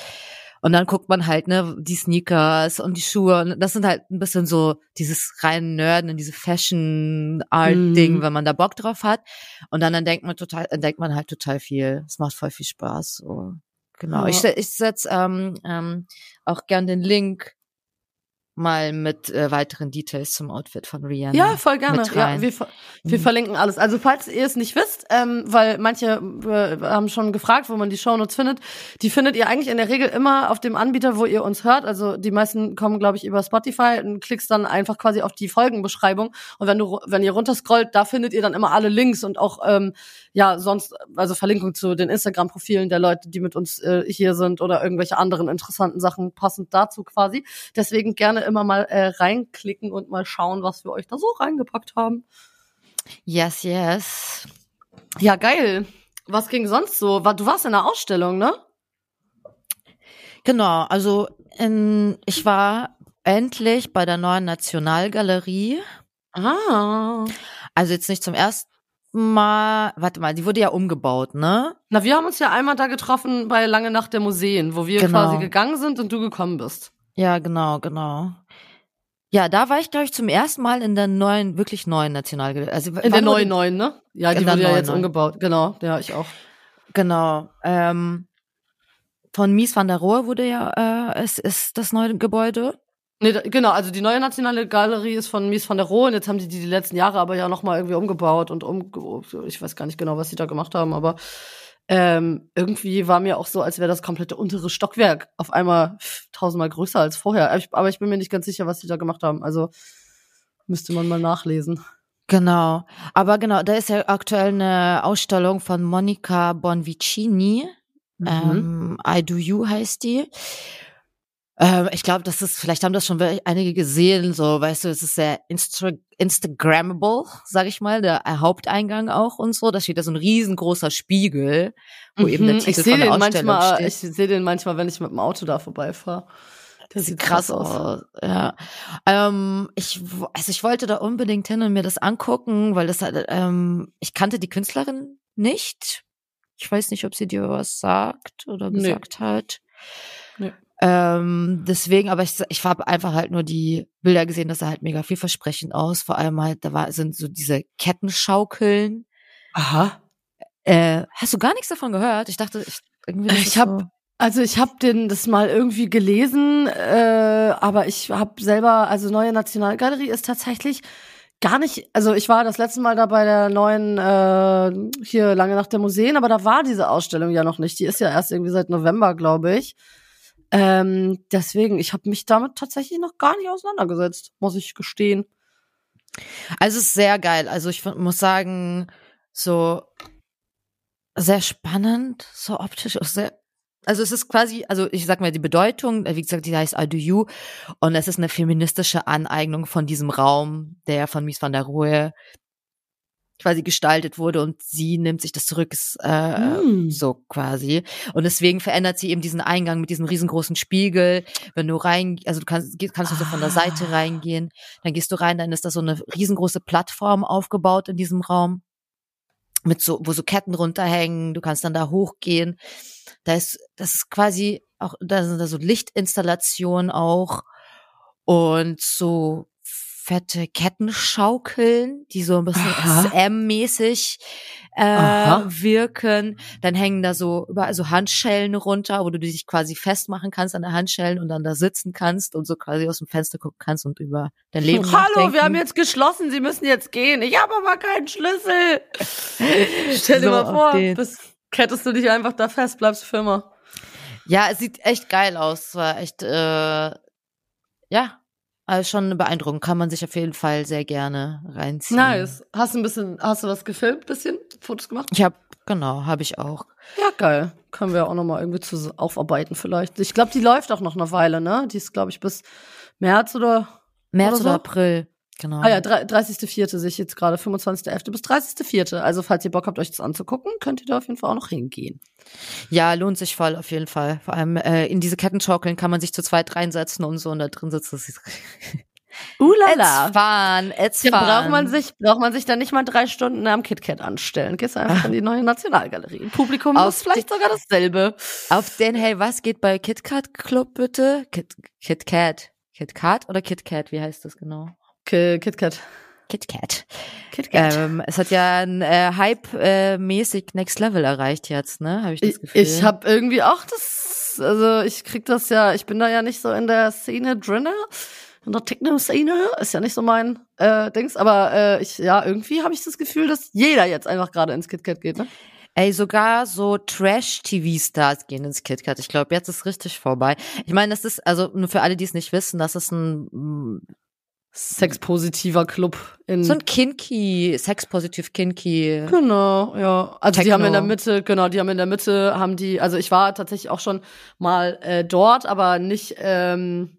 und dann guckt man halt, ne, die Sneakers und die Schuhe. Und das sind halt ein bisschen so dieses rein Nerden, diese Fashion-Art-Ding, mm. wenn man da Bock drauf hat. Und dann entdeckt man total, entdeckt man halt total viel. Es macht voll viel Spaß. So. Genau. Ja. Ich, ich setz ähm, ähm, auch gern den Link mal mit äh, weiteren Details zum Outfit von Rihanna. Ja, voll gerne. Ja, wir, wir mhm. verlinken alles. Also falls ihr es nicht wisst, ähm, weil manche äh, haben schon gefragt, wo man die Shownotes findet, die findet ihr eigentlich in der Regel immer auf dem Anbieter, wo ihr uns hört. Also die meisten kommen, glaube ich, über Spotify und klickst dann einfach quasi auf die Folgenbeschreibung. Und wenn du, wenn ihr runterscrollt, da findet ihr dann immer alle Links und auch ähm, ja sonst also Verlinkung zu den Instagram-Profilen der Leute, die mit uns äh, hier sind oder irgendwelche anderen interessanten Sachen passend dazu quasi. Deswegen gerne immer mal äh, reinklicken und mal schauen, was wir euch da so reingepackt haben. Yes, yes. Ja, geil. Was ging sonst so? Du warst in der Ausstellung, ne? Genau, also in, ich war endlich bei der neuen Nationalgalerie. Ah. Also jetzt nicht zum ersten Mal, warte mal, die wurde ja umgebaut, ne? Na, wir haben uns ja einmal da getroffen bei Lange Nacht der Museen, wo wir Genau. quasi gegangen sind und du gekommen bist. Ja, genau, genau. Ja, da war ich, glaube ich, zum ersten Mal in der neuen, wirklich neuen Nationalgalerie. Also, In der neuen neuen, ne? Ja, die wurde ja jetzt umgebaut. Genau, ja, ich auch. Genau. Ähm, von Mies van der Rohe wurde ja, äh, es ist das neue Gebäude. Nee, da, genau, also die neue nationale Galerie ist von Mies van der Rohe und jetzt haben die die die letzten Jahre aber ja nochmal irgendwie umgebaut und um, ich weiß gar nicht genau, was sie da gemacht haben, aber ähm, irgendwie war mir auch so, als wäre das komplette untere Stockwerk auf einmal tausendmal größer als vorher. Aber ich, aber ich bin mir nicht ganz sicher, was die da gemacht haben. Also müsste man mal nachlesen. Genau. Aber genau, da ist ja aktuell eine Ausstellung von Monica Bonvicini. Mhm. Ähm, I Do You heißt die. Ähm, ich glaube, das ist, vielleicht haben das schon einige gesehen, so, weißt du, es ist sehr Insta Instagrammable, sag ich mal, der äh, Haupteingang auch und so. Da steht da so ein riesengroßer Spiegel, wo eben der Mhm, Titel ich sehe von der den Ausstellung manchmal, steht. ich sehe den manchmal, wenn ich mit dem Auto da vorbeifahre. Das Sieht krass aus. Ja. Ähm, ich, also ich wollte da unbedingt hin und mir das angucken, weil das ähm, ich kannte die Künstlerin nicht. Ich weiß nicht, ob sie dir was sagt oder Nee. gesagt hat. Ähm, deswegen, aber ich, ich habe einfach halt nur die Bilder gesehen, das sah halt mega vielversprechend aus. Vor allem halt, da war, sind so diese Kettenschaukeln. Aha. Äh, hast du gar nichts davon gehört? Ich dachte, ich, irgendwie Ich ist hab- so. Also ich habe den das mal irgendwie gelesen, äh, aber ich habe selber, also neue Nationalgalerie ist tatsächlich gar nicht, also ich war das letzte Mal da bei der neuen äh, hier lange nach der Museen, aber da war diese Ausstellung ja noch nicht. Die ist ja erst irgendwie seit November, glaube ich. Ähm, deswegen, ich habe mich damit tatsächlich noch gar nicht auseinandergesetzt, muss ich gestehen. Also es ist sehr geil. Also ich muss sagen, so sehr spannend, so optisch auch sehr. Also es ist quasi, also ich sag mal die Bedeutung, äh, wie gesagt, die heißt I Do You und es ist eine feministische Aneignung von diesem Raum, der von Mies van der Rohe quasi gestaltet wurde und sie nimmt sich das zurück, ist, äh, Mm. so quasi. Und deswegen verändert sie eben diesen Eingang mit diesem riesengroßen Spiegel. Wenn du rein, also du kannst, kannst du so von der Seite Ah. reingehen, dann gehst du rein, dann ist da so eine riesengroße Plattform aufgebaut in diesem Raum. Mit so, wo so Ketten runterhängen, du kannst dann da hochgehen. Da ist, das ist quasi auch, da sind da so Lichtinstallationen auch und so fette Kettenschaukeln, die so ein bisschen. SM-mäßig äh, Aha. wirken. Dann hängen da so überall so Handschellen runter, wo du dich quasi festmachen kannst an der Handschellen und dann da sitzen kannst und so quasi aus dem Fenster gucken kannst und über dein Leben Hallo, nachdenken. wir haben jetzt geschlossen, Sie müssen jetzt gehen. Ich habe aber keinen Schlüssel. Stell dir So mal vor, bis kettest du dich einfach da fest, bleibst für immer. Ja, es sieht echt geil aus. Es war echt, äh, ja, also schon beeindruckend. Kann man sich auf jeden Fall sehr gerne reinziehen. Nice. Hast du ein bisschen, hast du was gefilmt, bisschen Fotos gemacht? Ich habe, genau, habe ich auch. Ja, geil. Können wir auch noch mal irgendwie zu aufarbeiten vielleicht. Ich glaube, die läuft auch noch eine Weile, ne? Die ist, glaube ich, bis März oder März Oder oder, so? April, genau. Ah ja, drei- 30.04. sehe ich jetzt gerade, 25.11. bis 30.04. Also falls ihr Bock habt, euch das anzugucken, könnt ihr da auf jeden Fall auch noch hingehen. Ja, lohnt sich voll auf jeden Fall. Vor allem äh, in diese Kettenschaukeln kann man sich zu zweit reinsetzen und so und da drin sitzt. Das ist Ulala. It's fun, it's Dann fun. braucht man sich, braucht man sich dann nicht mal drei Stunden am KitKat anstellen. Gehst einfach in die neue Nationalgalerie. Publikum Auf ist vielleicht sogar dasselbe. Auf den, hey, was geht bei KitKat Club bitte? Kit, KitKat. KitKat oder KitKat? Wie heißt das genau? KitKat. KitKat. KitKat. Ähm, es hat ja ein äh, Hype-mäßig Next Level erreicht jetzt, ne? Habe ich das ich Gefühl. ich habe irgendwie auch das, also ich krieg das ja, ich bin da ja nicht so in der Szene drinne. In der Techno-Szene ist ja nicht so mein äh, Dings, aber äh, ich, ja, irgendwie habe ich das Gefühl, dass jeder jetzt einfach gerade ins KitKat geht, ne? Ey, sogar so Trash-TV-Stars gehen ins KitKat. Ich glaube, jetzt ist richtig vorbei. Ich meine, das ist, also nur für alle, die es nicht wissen, das ist ein Sexpositiver Club in so ein kinky, sexpositiv kinky. Genau, ja. Also die Techno. haben in der Mitte, genau, die haben in der Mitte, haben die, also ich war tatsächlich auch schon mal äh, dort, aber nicht, ähm,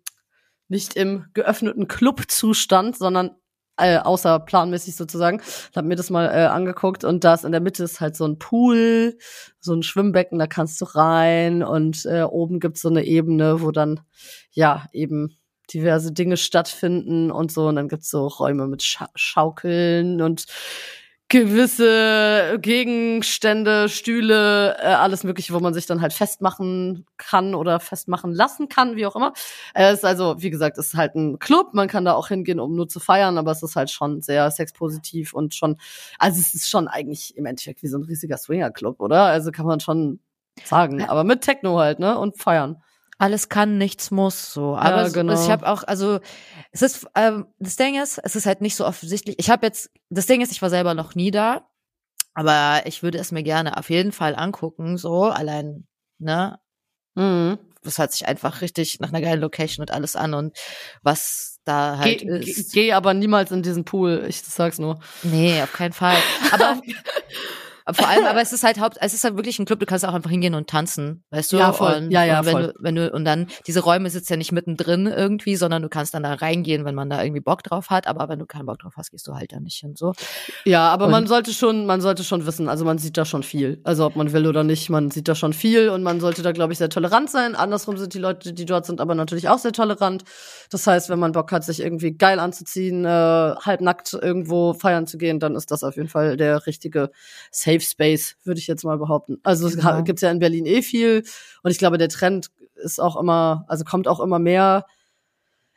nicht im geöffneten Clubzustand, sondern äh, außerplanmäßig sozusagen. Hab mir das mal äh, angeguckt und da ist in der Mitte ist halt so ein Pool, so ein Schwimmbecken, da kannst du rein und äh, oben gibt's so eine Ebene, wo dann ja eben diverse Dinge stattfinden und so und dann gibt's so Räume mit Scha Schaukeln und gewisse Gegenstände, Stühle, äh, alles mögliche, wo man sich dann halt festmachen kann oder festmachen lassen kann, wie auch immer. Es ist also, wie gesagt, es ist halt ein Club, man kann da auch hingehen, um nur zu feiern, aber es ist halt schon sehr sexpositiv und schon, also es ist schon eigentlich im Endeffekt wie so ein riesiger Swinger-Club, oder? Also kann man schon sagen, aber mit Techno halt, ne? Und feiern alles kann, nichts muss, so. Aber Ja, genau. ich habe auch, also es ist, ähm, das Ding ist, es ist halt nicht so offensichtlich. Ich habe jetzt, das Ding ist, ich war selber noch nie da, aber ich würde es mir gerne auf jeden Fall angucken, so allein, ne? Mhm. Das hört sich einfach richtig nach einer geilen Location und alles an und was da halt Geh, geh, ist. geh aber niemals in diesen Pool, ich sag's nur. Nee, auf keinen Fall. Aber vor allem, aber es ist halt Haupt, es ist halt wirklich ein Club, du kannst auch einfach hingehen und tanzen, weißt du? Ja, voll. Und, Ja, ja, und wenn voll. du, wenn du, und dann, diese Räume sitzen ja nicht mittendrin irgendwie, sondern du kannst dann da reingehen, wenn man da irgendwie Bock drauf hat, aber wenn du keinen Bock drauf hast, gehst du halt da nicht hin, so. Ja, aber man Und- sollte schon, man sollte schon wissen, also man sieht da schon viel. Also ob man will oder nicht, man sieht da schon viel und man sollte da, glaube ich, sehr tolerant sein. Andersrum sind die Leute, die dort sind, aber natürlich auch sehr tolerant. Das heißt, wenn man Bock hat, sich irgendwie geil anzuziehen, äh, halbnackt irgendwo feiern zu gehen, dann ist das auf jeden Fall der richtige Safe Space, würde ich jetzt mal behaupten. Also es Genau. gibt's ja in Berlin eh viel und ich glaube, der Trend ist auch immer, also kommt auch immer mehr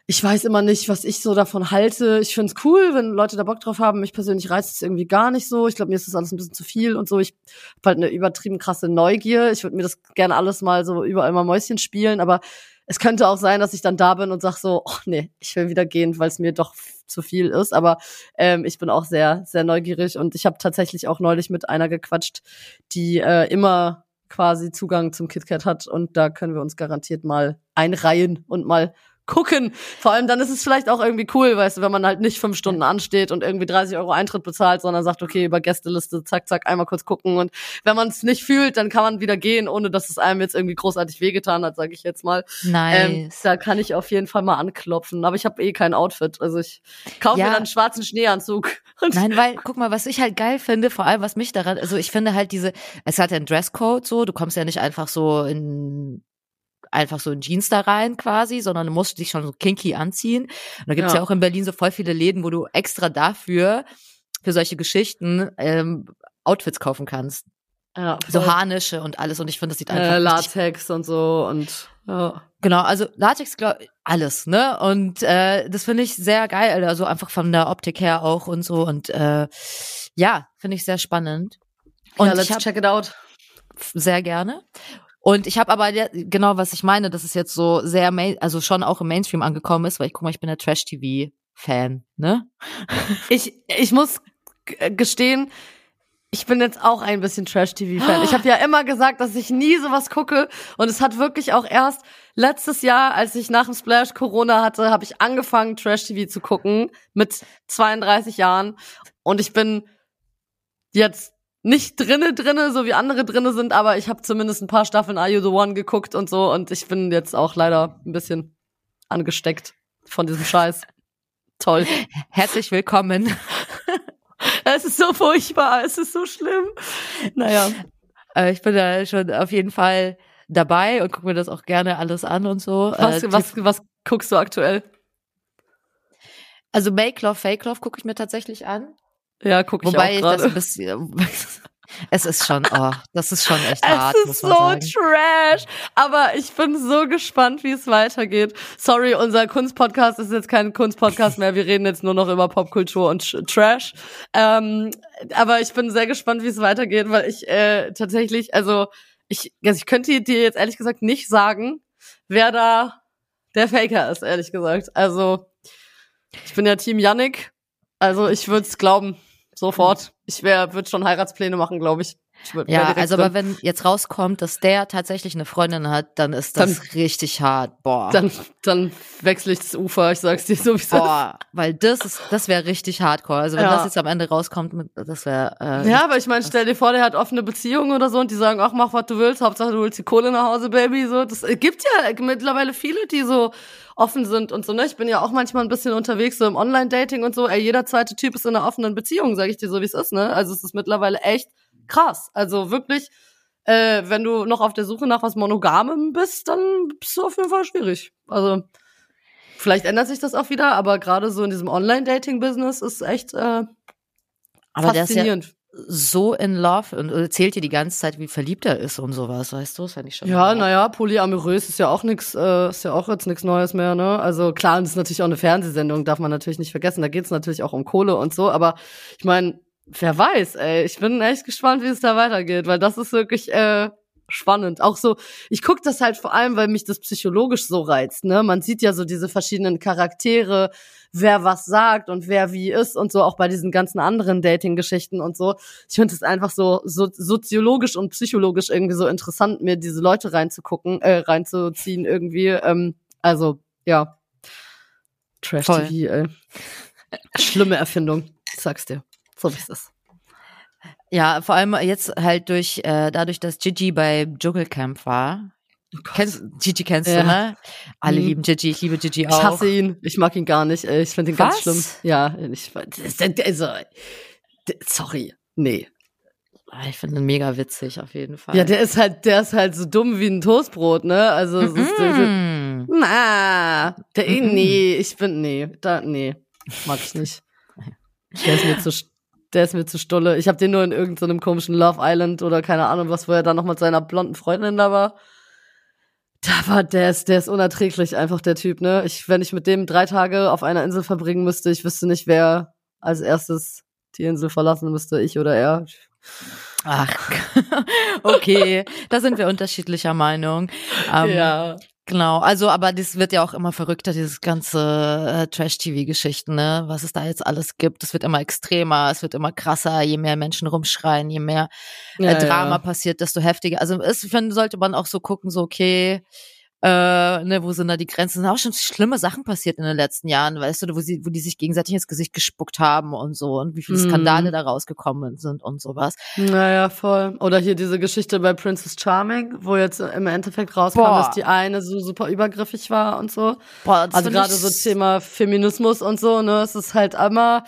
ich weiß immer nicht, was ich so davon halte. Ich find's cool, wenn Leute da Bock drauf haben. Mich persönlich reizt es irgendwie gar nicht so. Ich glaube, mir ist das alles ein bisschen zu viel und so. Ich hab halt eine übertrieben krasse Neugier. Ich würde mir das gerne alles mal so überall mal Mäuschen spielen, aber es könnte auch sein, dass ich dann da bin und sag so, oh nee, ich will wieder gehen, weil es mir doch zu viel ist. Aber ähm, ich bin auch sehr, sehr neugierig und ich habe tatsächlich auch neulich mit einer gequatscht, die äh, immer quasi Zugang zum KitKat hat und da können wir uns garantiert mal einreihen und mal gucken. Vor allem dann ist es vielleicht auch irgendwie cool, weißt du, wenn man halt nicht fünf Stunden ansteht und irgendwie 30 Euro Eintritt bezahlt, sondern sagt, okay, über Gästeliste, zack, zack, einmal kurz gucken. Und wenn man es nicht fühlt, dann kann man wieder gehen, ohne dass es einem jetzt irgendwie großartig wehgetan hat, sage ich jetzt mal. Ähm, Nice. da kann ich auf jeden Fall mal anklopfen. Aber ich habe eh kein Outfit. Also ich kaufe Ja. mir dann einen schwarzen Schneeanzug. Und Nein, weil, guck mal, was ich halt geil finde, vor allem was mich daran, also ich finde halt diese, es hat ja einen Dresscode so, du kommst ja nicht einfach so in, einfach so in Jeans da rein quasi, sondern du musst dich schon so kinky anziehen. Und da gibt's ja. Ja. auch in Berlin so voll viele Läden, wo du extra dafür, für solche Geschichten, ähm, Outfits kaufen kannst. ja, So voll. Harnische und alles und ich finde, das sieht einfach äh, Latex und so und ja. Genau, also Latex, glaub, alles, ne? Und äh, das finde ich sehr geil, also einfach von der Optik her auch und so. Und äh, ja, finde ich sehr spannend. Und ja, let's check it out. sehr gerne. Und ich habe aber genau, was ich meine, dass es jetzt so sehr, also schon auch im Mainstream angekommen ist, weil ich guck mal, ich bin der Trash-TV-Fan, ne? Ich, ich muss g- gestehen, ich bin jetzt auch ein bisschen Trash-TV-Fan. Ich habe ja immer gesagt, dass ich nie sowas gucke. Und es hat wirklich auch erst letztes Jahr, als ich nach dem Splash Corona hatte, habe ich angefangen, Trash-TV zu gucken mit 32 Jahren. Und ich bin jetzt nicht drinne drinne, so wie andere drinne sind, aber ich habe zumindest ein paar Staffeln Are You the One geguckt und so. Und ich bin jetzt auch leider ein bisschen angesteckt von diesem Scheiß. Toll. Herzlich willkommen. Es ist so furchtbar, es ist so schlimm. Naja. Äh, ich bin da schon auf jeden Fall dabei und gucke mir das auch gerne alles an und so. Was, äh, was, was guckst du aktuell? Also Make Love, Fake Love gucke ich mir tatsächlich an. Ja, guck ich Wobei ich das ein bisschen. Es ist schon, oh, das ist schon echt Es hart, ist muss so sagen. trash. Aber ich bin so gespannt, wie es weitergeht. Sorry, unser Kunstpodcast ist jetzt kein Kunstpodcast mehr. Wir reden jetzt nur noch über Popkultur und Trash. Ähm, aber ich bin sehr gespannt, wie es weitergeht, weil ich äh, tatsächlich, also ich, also ich könnte dir jetzt ehrlich gesagt nicht sagen, wer da der Faker ist, ehrlich gesagt. Also ich bin ja Team Yannick. Also ich würde es glauben. Sofort. Ich wär, würde schon Heiratspläne machen, glaube ich. Ja, also aber wenn jetzt rauskommt, dass der tatsächlich eine Freundin hat, dann ist das richtig hart. Boah. dann, dann wechsle ich das Ufer, ich sag's dir so wie es ist. Boah, weil das ist, das wäre richtig hardcore. Also wenn Ja. das jetzt am Ende rauskommt, das wäre. Äh, Ja, aber ich meine, stell dir vor, der hat offene Beziehungen oder so und die sagen, ach, mach, was du willst, Hauptsache du holst die Kohle nach Hause, Baby, so. Das äh, gibt ja mittlerweile viele, die so offen sind und so, ne? Ich bin ja auch manchmal ein bisschen unterwegs, so im Online-Dating und so. Ey, jeder zweite Typ ist in einer offenen Beziehung, sag ich dir so, wie es ist, ne? Also es ist mittlerweile echt krass. Also wirklich, äh, wenn du noch auf der Suche nach was Monogamem bist, dann bist du auf jeden Fall schwierig. Also, vielleicht ändert sich das auch wieder, aber gerade so in diesem Online-Dating-Business ist echt äh, aber der ist ja faszinierend. so in love und erzählt dir die ganze Zeit, wie verliebt er ist und sowas, weißt du? Das fand ich schon. Ja, naja, polyamorös ist ja auch nix, äh, ist ja auch jetzt nichts Neues mehr, ne? Also klar, und das ist natürlich auch eine Fernsehsendung, darf man natürlich nicht vergessen. Da geht's natürlich auch um Kohle und so, aber ich meine, wer weiß, ey, ich bin echt gespannt, wie es da weitergeht, weil das ist wirklich äh, spannend. Auch so, ich guck das halt vor allem, weil mich das psychologisch so reizt, ne? Man sieht ja so diese verschiedenen Charaktere, wer was sagt und wer wie ist und so, auch bei diesen ganzen anderen Dating-Geschichten und so. Ich finde es einfach so, so soziologisch und psychologisch irgendwie so interessant, mir diese Leute reinzugucken, äh, reinzuziehen irgendwie. Ähm, also, ja. Trash-TV, ey. Schlimme Erfindung, sag's dir. So wie es ist. Ja, vor allem jetzt halt durch, äh, dadurch, dass Gigi bei Dschungelcamp war. Kennst, Gigi kennst Ja. du, ne? Alle Mhm. lieben Gigi, ich liebe Gigi Ich auch. hasse ihn. Ich mag ihn gar nicht. Ich finde ihn ganz Was? schlimm. Ja, ich, also, sorry. Nee. Ah, Ich finde ihn mega witzig, auf jeden Fall. Ja, der ist halt, der ist halt so dumm wie ein Toastbrot, ne? Also, es ist, Mm. na, der, Mhm. nee, ich bin, nee, da, nee, mag ich nicht. Der ist mir zu, der ist mir zu stulle. Ich habe den nur in irgendeinem komischen Love Island oder keine Ahnung was, wo er dann noch mit seiner blonden Freundin da war. Da war, der ist, der ist unerträglich einfach, der Typ, ne? Ich, wenn ich mit dem drei Tage auf einer Insel verbringen müsste, ich wüsste nicht, wer als erstes die Insel verlassen müsste, ich oder er. Ach, okay, da sind wir unterschiedlicher Meinung. Ähm, ja. Genau, also aber das wird ja auch immer verrückter, dieses ganze äh, Trash-TV-Geschichten, ne? Was es da jetzt alles gibt. Es wird immer extremer, es wird immer krasser, je mehr Menschen rumschreien, je mehr äh, Ja, Drama ja. passiert, desto heftiger. Also es, sollte man auch so gucken, so okay, äh, ne, wo sind da die Grenzen? Es sind auch schon schlimme Sachen passiert in den letzten Jahren, weißt du, wo sie, wo die sich gegenseitig ins Gesicht gespuckt haben und so und wie viele Mhm. Skandale da rausgekommen sind und sowas. Naja, voll. Oder hier diese Geschichte bei Princess Charming, wo jetzt im Endeffekt rauskam, Boah. dass die eine so super übergriffig war und so. Boah, das Also gerade so Thema Feminismus und so, ne? Es ist halt immer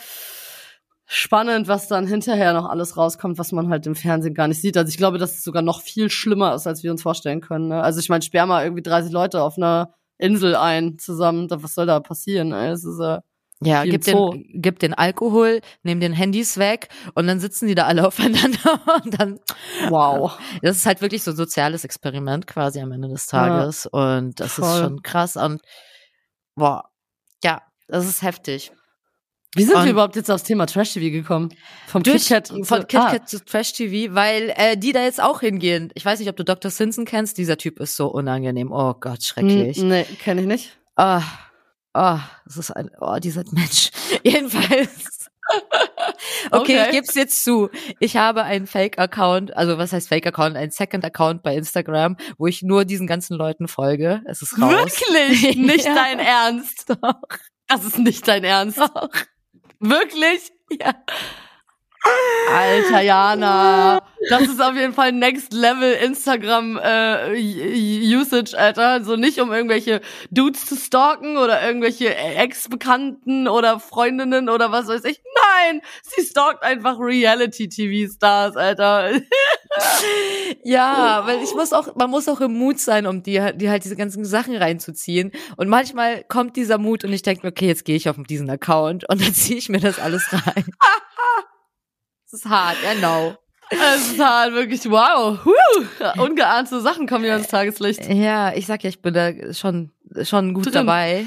spannend, was dann hinterher noch alles rauskommt, was man halt im Fernsehen gar nicht sieht. Also ich glaube, dass es sogar noch viel schlimmer ist, als wir uns vorstellen können. Ne? Also ich meine, sperr mal irgendwie 30 Leute auf einer Insel ein zusammen. Da- Was soll da passieren? Ey? Es ist äh, Ja, gib den, gib den Alkohol, nimm den Handys weg und dann sitzen die da alle aufeinander und dann, wow. das ist halt wirklich so ein soziales Experiment quasi am Ende des Tages und das ist Voll. schon krass und boah, ja, das ist heftig. Wie sind wir überhaupt jetzt aufs Thema Trash TV gekommen? Vom Durch, KitKat von zu- KitKat ah. zu Trash TV, weil äh, die da jetzt auch hingehen. Ich weiß nicht, ob du Dr. Simpson kennst, dieser Typ ist so unangenehm. Oh Gott, schrecklich. Hm, Nee, kenne ich nicht. Ah, ah, das ist ein, oh, dieser Mensch. Jedenfalls. Okay, Okay. ich gebe es jetzt zu. Ich habe einen Fake-Account, also was heißt Fake-Account? Ein Second-Account bei Instagram, wo ich nur diesen ganzen Leuten folge. Es ist raus. Wirklich? Nicht Ja. dein Ernst? Doch. Das ist nicht dein Ernst. Wirklich? Ja. Alter Jana, das ist auf jeden Fall Next Level Instagram äh, Usage, Alter. So nicht um irgendwelche Dudes zu stalken oder irgendwelche Ex-Bekannten oder Freundinnen oder was weiß ich. Nein, sie stalkt einfach Reality-TV-Stars, Alter. Ja, weil ich muss auch, man muss auch im Mut sein, um die, die halt diese ganzen Sachen reinzuziehen. Und manchmal kommt dieser Mut und ich denke mir, okay, jetzt gehe ich auf diesen Account und dann ziehe ich mir das alles rein. Ist hart, genau. Es ist halt wirklich wow. Huh. Ungeahnte Sachen kommen hier ans Tageslicht. Ja, ich sag ja, ich bin da schon schon gut Drin. dabei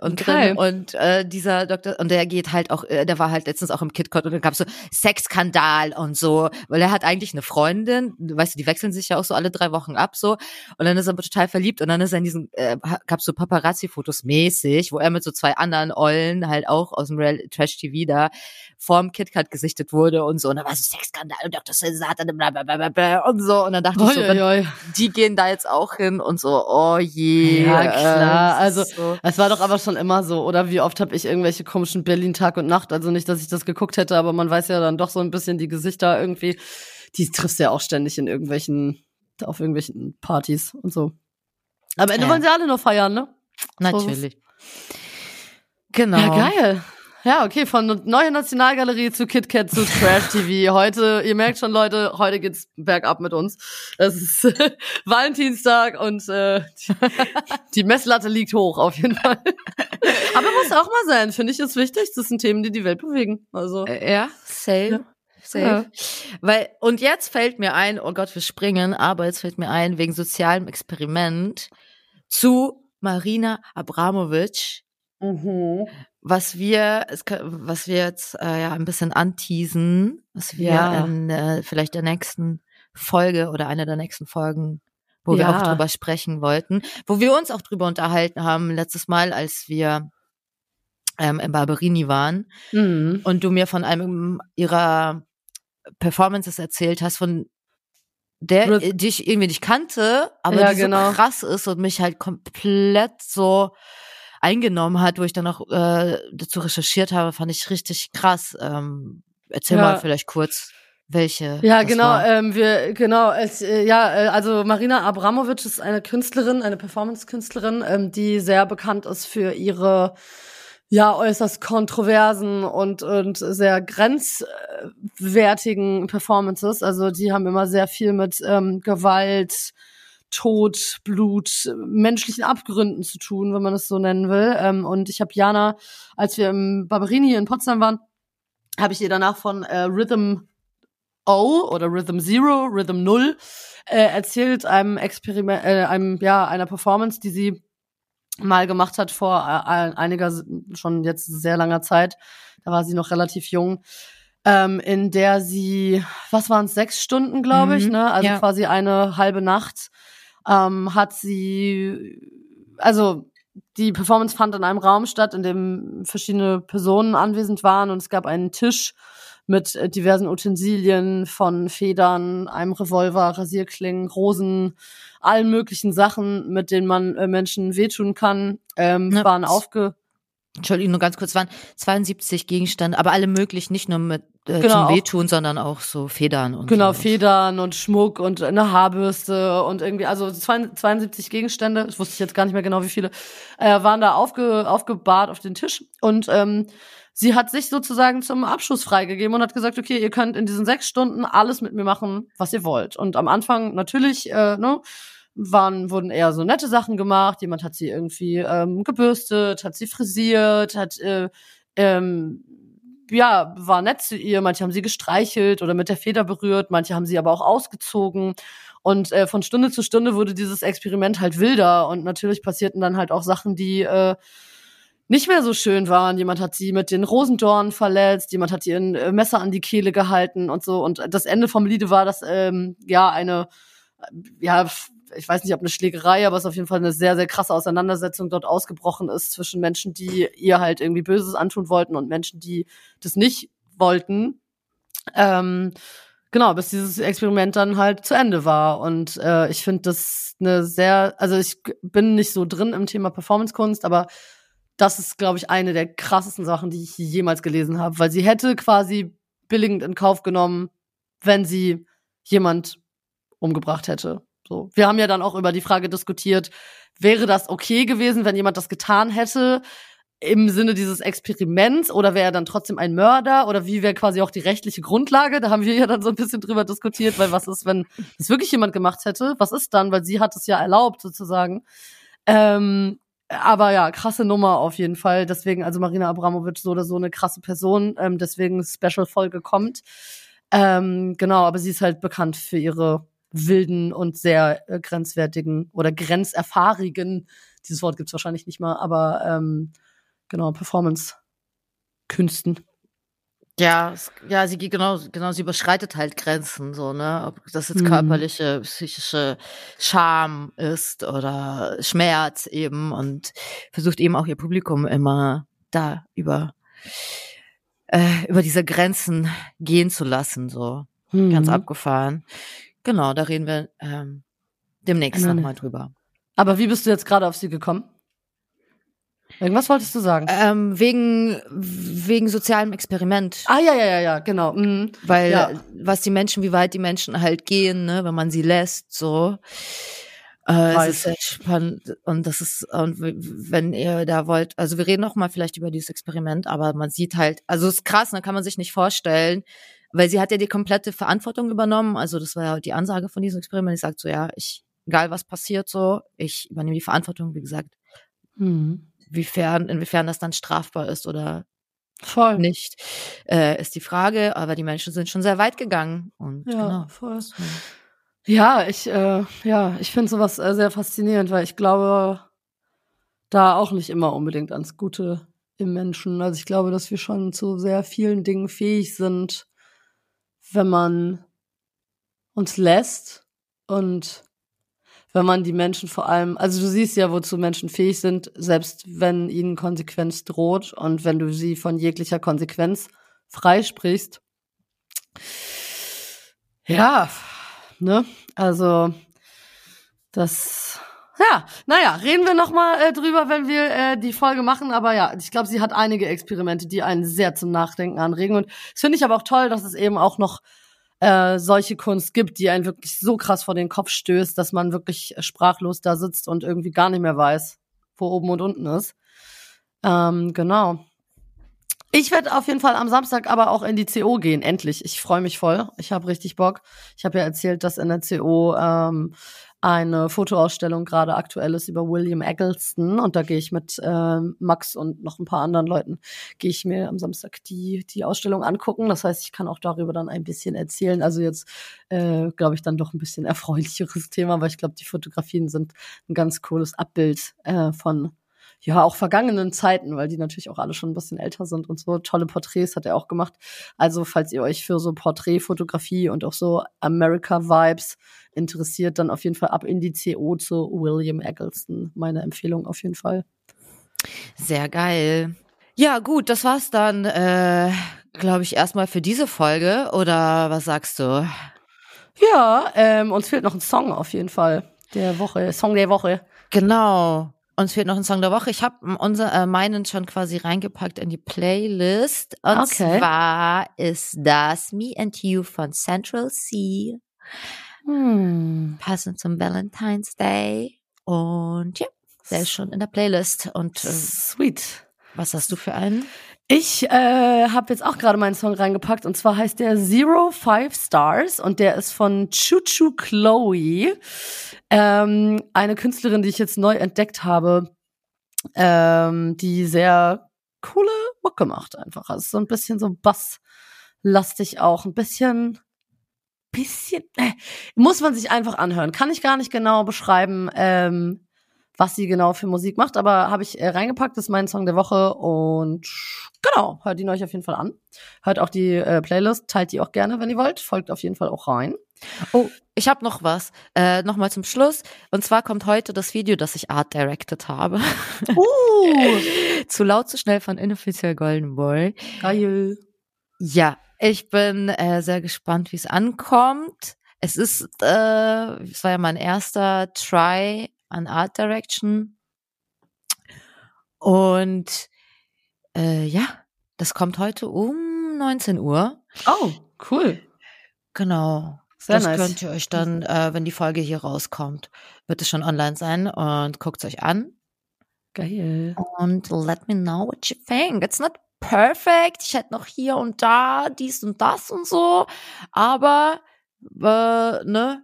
und drin und äh, dieser Doktor und der geht halt auch, äh, der war halt letztens auch im KitKat und dann gab's so Sexskandal und so, weil er hat eigentlich eine Freundin, weißt du, die wechseln sich ja auch so alle drei Wochen ab so und dann ist er aber total verliebt und dann ist er in diesen äh, gab's so Paparazzi-Fotos mäßig, wo er mit so zwei anderen Ollen halt auch aus dem Real Trash TV da vorm KitKat gesichtet wurde und so. Und da war so Sexskandal und Dr. Satan und so. Und dann dachte Oi, ich so, oi, oi. die gehen da jetzt auch hin und so, oh je. Ja, klar. äh, Also, so. Es war doch aber schon immer so, oder wie oft habe ich irgendwelche komischen Berlin Tag und Nacht, also nicht, dass ich das geguckt hätte, aber man weiß ja dann doch so ein bisschen die Gesichter irgendwie, die triffst du ja auch ständig in irgendwelchen, auf irgendwelchen Partys und so. Am Ende Ja. wollen sie alle nur feiern, ne? Natürlich. Genau. Ja, geil. Ja, okay, von neue Nationalgalerie zu KitKat zu Trash TV. Heute, ihr merkt schon, Leute, heute geht's bergab mit uns. Es ist Valentinstag und äh, die, die Messlatte liegt hoch auf jeden Fall. Aber muss auch mal sein, finde ich, ist wichtig. Das sind Themen, die die Welt bewegen. Also Äh, Ja, safe. Ja. Safe. Ja. Weil, und jetzt fällt mir ein, oh Gott, wir springen, aber jetzt fällt mir ein, wegen sozialem Experiment zu Marina Abramovic, mhm. was wir, was wir jetzt äh, ja ein bisschen anteasen, was wir Ja. in äh, vielleicht der nächsten Folge oder einer der nächsten Folgen, wo wir Ja. auch drüber sprechen wollten, wo wir uns auch drüber unterhalten haben letztes Mal, als wir ähm, in Barberini waren Mhm. und du mir von einem ihrer Performances erzählt hast, von der Rhyth- äh, die ich irgendwie nicht kannte, aber Ja, die genau. so krass ist und mich halt komplett so eingenommen hat, wo ich dann auch äh, dazu recherchiert habe, fand ich richtig krass. Ähm, erzähl Ja. mal vielleicht kurz, welche. Ja, genau, war. ähm, wir, genau, es, äh, ja, äh, also Marina Abramovic ist eine Künstlerin, eine Performance-Künstlerin, ähm, die sehr bekannt ist für ihre, ja, äußerst kontroversen und, und sehr grenzwertigen Performances. Also die haben immer sehr viel mit ähm, Gewalt, Tod, Blut, menschlichen Abgründen zu tun, wenn man es so nennen will. Ähm, und ich habe Jana, als wir im Barberini in Potsdam waren, habe ich ihr danach von äh, Rhythm O oder Rhythm Zero, Rhythm Null äh, erzählt, einem Experiment, äh, einem ja einer Performance, die sie mal gemacht hat vor äh, einiger schon jetzt sehr langer Zeit. Da war sie noch relativ jung. Ähm, in der sie, was waren es, sechs Stunden, glaube ich, Mhm, ne? Also ja. quasi eine halbe Nacht ähm, hat sie, also die Performance fand in einem Raum statt, in dem verschiedene Personen anwesend waren und es gab einen Tisch mit äh, diversen Utensilien von Federn, einem Revolver, Rasierklingen, Rosen, allen möglichen Sachen, mit denen man äh, Menschen wehtun kann, ähm, Ja. waren aufge Entschuldigung, nur ganz kurz, waren 72 Gegenstände, aber alle möglich, nicht nur mit äh, Genau, zum auch- Wehtun, sondern auch so Federn und Genau, so. Federn und Schmuck und eine Haarbürste und irgendwie, also 72 Gegenstände, das wusste ich jetzt gar nicht mehr genau, wie viele, äh, waren da aufge, aufgebahrt auf den Tisch. Und ähm, sie hat sich sozusagen zum Abschluss freigegeben und hat gesagt, okay, ihr könnt in diesen sechs Stunden alles mit mir machen, was ihr wollt. Und am Anfang natürlich, äh, ne, waren, wurden eher so nette Sachen gemacht. Jemand hat sie irgendwie ähm, gebürstet, hat sie frisiert, hat äh, ähm, ja, war nett zu ihr. Manche haben sie gestreichelt oder mit der Feder berührt, manche haben sie aber auch ausgezogen. Und äh, von Stunde zu Stunde wurde dieses Experiment halt wilder und natürlich passierten dann halt auch Sachen, die äh, nicht mehr so schön waren. Jemand hat sie mit den Rosendornen verletzt, jemand hat ihr ein äh, Messer an die Kehle gehalten und so. Und das Ende vom Liede war, dass ähm, ja eine, äh, ja, ich weiß nicht, ob eine Schlägerei, aber es ist auf jeden Fall eine sehr, sehr krasse Auseinandersetzung dort ausgebrochen ist zwischen Menschen, die ihr halt irgendwie Böses antun wollten und Menschen, die das nicht wollten. Ähm, genau, bis dieses Experiment dann halt zu Ende war. Und äh, ich finde das eine sehr, also ich bin nicht so drin im Thema Performancekunst, aber das ist, glaube ich, eine der krassesten Sachen, die ich jemals gelesen habe, weil sie hätte quasi billigend in Kauf genommen, wenn sie jemand umgebracht hätte. So. Wir haben ja dann auch über die Frage diskutiert, wäre das okay gewesen, wenn jemand das getan hätte im Sinne dieses Experiments oder wäre er dann trotzdem ein Mörder oder wie wäre quasi auch die rechtliche Grundlage? Da haben wir ja dann so ein bisschen drüber diskutiert, weil was ist, wenn das wirklich jemand gemacht hätte? Was ist dann? Weil sie hat es ja erlaubt sozusagen. Ähm, aber ja, krasse Nummer auf jeden Fall. Deswegen, also Marina Abramovic so oder so eine krasse Person. Ähm, deswegen Special-Folge kommt. Ähm, genau, aber sie ist halt bekannt für ihre wilden und sehr äh, grenzwertigen oder grenzerfahrigen, dieses Wort gibt's wahrscheinlich nicht mal, aber ähm, genau, Performance-Künsten. Ja, es, ja, sie geht genau, genau, sie überschreitet halt Grenzen, so, ne? Ob das jetzt Mhm. körperliche, psychische Scham ist oder Schmerz eben und versucht eben auch ihr Publikum immer da über äh, über diese Grenzen gehen zu lassen, so ganz Mhm. abgefahren. Genau, da reden wir ähm, demnächst nochmal drüber. Aber wie bist du jetzt gerade auf sie gekommen? Irgendwas wolltest du sagen? Ähm, wegen wegen sozialem Experiment, ah, ja, ja, ja, ja, genau. Mhm. weil ja. was die Menschen, wie weit die Menschen halt gehen, ne, wenn man sie lässt, so. Äh, es ist sehr spannend und das ist und wenn ihr da wollt, also wir reden noch mal vielleicht über dieses Experiment, aber man sieht halt, also es ist krass, da kann man sich nicht vorstellen, weil sie hat ja die komplette Verantwortung übernommen, also das war ja die Ansage von diesem Experiment, sie sagt so, ja, ich, egal was passiert so, ich übernehme die Verantwortung, wie gesagt, Mhm. wiefern, inwiefern das dann strafbar ist oder Voll. nicht, äh, ist die Frage, aber die Menschen sind schon sehr weit gegangen und Ja, genau. voll. Ja, ich, äh, ja, ich finde sowas äh, sehr faszinierend, weil ich glaube da auch nicht immer unbedingt ans Gute im Menschen. Also ich glaube, dass wir schon zu sehr vielen Dingen fähig sind, wenn man uns lässt und wenn man die Menschen vor allem, also du siehst ja, wozu Menschen fähig sind, selbst wenn ihnen Konsequenz droht und wenn du sie von jeglicher Konsequenz freisprichst. Ja, ne? Also das ja, naja, reden wir noch mal äh, drüber, wenn wir äh, die Folge machen. Aber ja, ich glaube, sie hat einige Experimente, die einen sehr zum Nachdenken anregen. Und das finde ich aber auch toll, dass es eben auch noch äh, solche Kunst gibt, die einen wirklich so krass vor den Kopf stößt, dass man wirklich sprachlos da sitzt und irgendwie gar nicht mehr weiß, wo oben und unten ist. Ähm, genau. Ich werde auf jeden Fall am Samstag aber auch in die CO gehen, endlich. Ich freue mich voll. Ich habe richtig Bock. Ich habe ja erzählt, dass in der CO ähm, eine Fotoausstellung gerade aktuell ist über William Eggleston und da gehe ich mit ähm, Max und noch ein paar anderen Leuten gehe ich mir am Samstag die die Ausstellung angucken. Das heißt, ich kann auch darüber dann ein bisschen erzählen. Also jetzt äh, glaube ich dann doch ein bisschen erfreulicheres Thema, weil ich glaube, die Fotografien sind ein ganz cooles Abbild äh, von ja, auch vergangenen Zeiten, weil die natürlich auch alle schon ein bisschen älter sind und so. Tolle Porträts hat er auch gemacht. Also, falls ihr euch für so Porträtfotografie und auch so America-Vibes interessiert, dann auf jeden Fall ab in die CO zu William Eggleston. Meine Empfehlung auf jeden Fall. Sehr geil. Ja, gut, das war's dann, äh, glaube ich, erstmal für diese Folge. Oder was sagst du? Ja, ähm, uns fehlt noch ein Song auf jeden Fall der Woche. Song der Woche. Genau. Uns fehlt noch ein Song der Woche. Ich habe unser äh, meinen schon quasi reingepackt in die Playlist. Und Okay. zwar ist das Me and You von Central C, Hm. passend zum Valentine's Day. Und ja, der ist schon in der Playlist. Und äh, Sweet. was hast du für einen? Ich äh, habe jetzt auch gerade meinen Song reingepackt und zwar heißt der Zero Five Stars und der ist von Chuchu Chloe, ähm, eine Künstlerin, die ich jetzt neu entdeckt habe, ähm, die sehr coole Mucke macht einfach. Also so ein bisschen so basslastig auch, ein bisschen, bisschen, äh, muss man sich einfach anhören. Kann ich gar nicht genau beschreiben. Ähm, was sie genau für Musik macht, aber habe ich äh, reingepackt, ist mein Song der Woche und genau, hört ihn euch auf jeden Fall an. Hört auch die äh, Playlist, teilt die auch gerne, wenn ihr wollt, folgt auf jeden Fall auch rein. Oh, ich habe noch was. Äh, Nochmal zum Schluss. Und zwar kommt heute das Video, das ich art directed habe. Uh, zu laut, zu schnell von inoffiziell Golden Boy. geil. Ja, ich bin äh, sehr gespannt, wie es ankommt. Es ist, äh, es war ja mein erster Try an Art Direction. Und äh, ja, das kommt heute um 19 Uhr. Oh, cool. Genau. Sehr das nice. könnt ihr euch dann, äh, wenn die Folge hier rauskommt, wird es schon online sein und guckt es euch an. Geil. Und let me know what you think. It's not perfect. Ich hätte noch hier und da dies und das und so. Aber, äh, ne,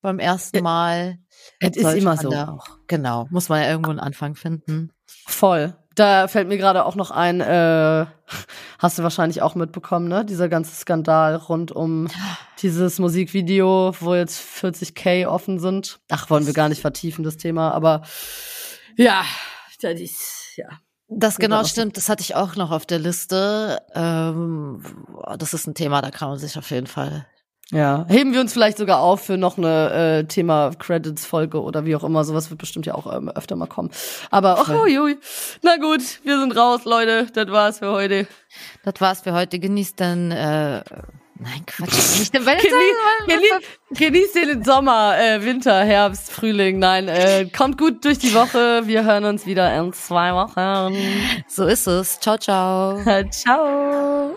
beim ersten Mal. Es ist immer so. Auch, genau. Muss man ja irgendwo einen Anfang finden. Voll. Da fällt mir gerade auch noch ein, äh, hast du wahrscheinlich auch mitbekommen, ne? Dieser ganze Skandal rund um dieses Musikvideo, wo jetzt 40k offen sind. Ach, wollen wir gar nicht vertiefen, das Thema, aber ja, das ist, ja. Das genau stimmt. Das hatte ich auch noch auf der Liste. Ähm, das ist ein Thema, da kann man sich auf jeden Fall Ja, heben wir uns vielleicht sogar auf für noch eine äh, Thema Credits Folge oder wie auch immer. Sowas wird bestimmt ja auch ähm, öfter mal kommen. Aber ach, ui, ui. na gut, wir sind raus, Leute. Das war's für heute. Das war's für heute. Genießt dann äh, Nein, Quatsch. Nicht den Genieß, genieß, genieß den Sommer, äh, Winter, Herbst, Frühling. Nein, äh, kommt gut durch die Woche. Wir hören uns wieder in zwei Wochen. So ist es. Ciao, ciao. ciao.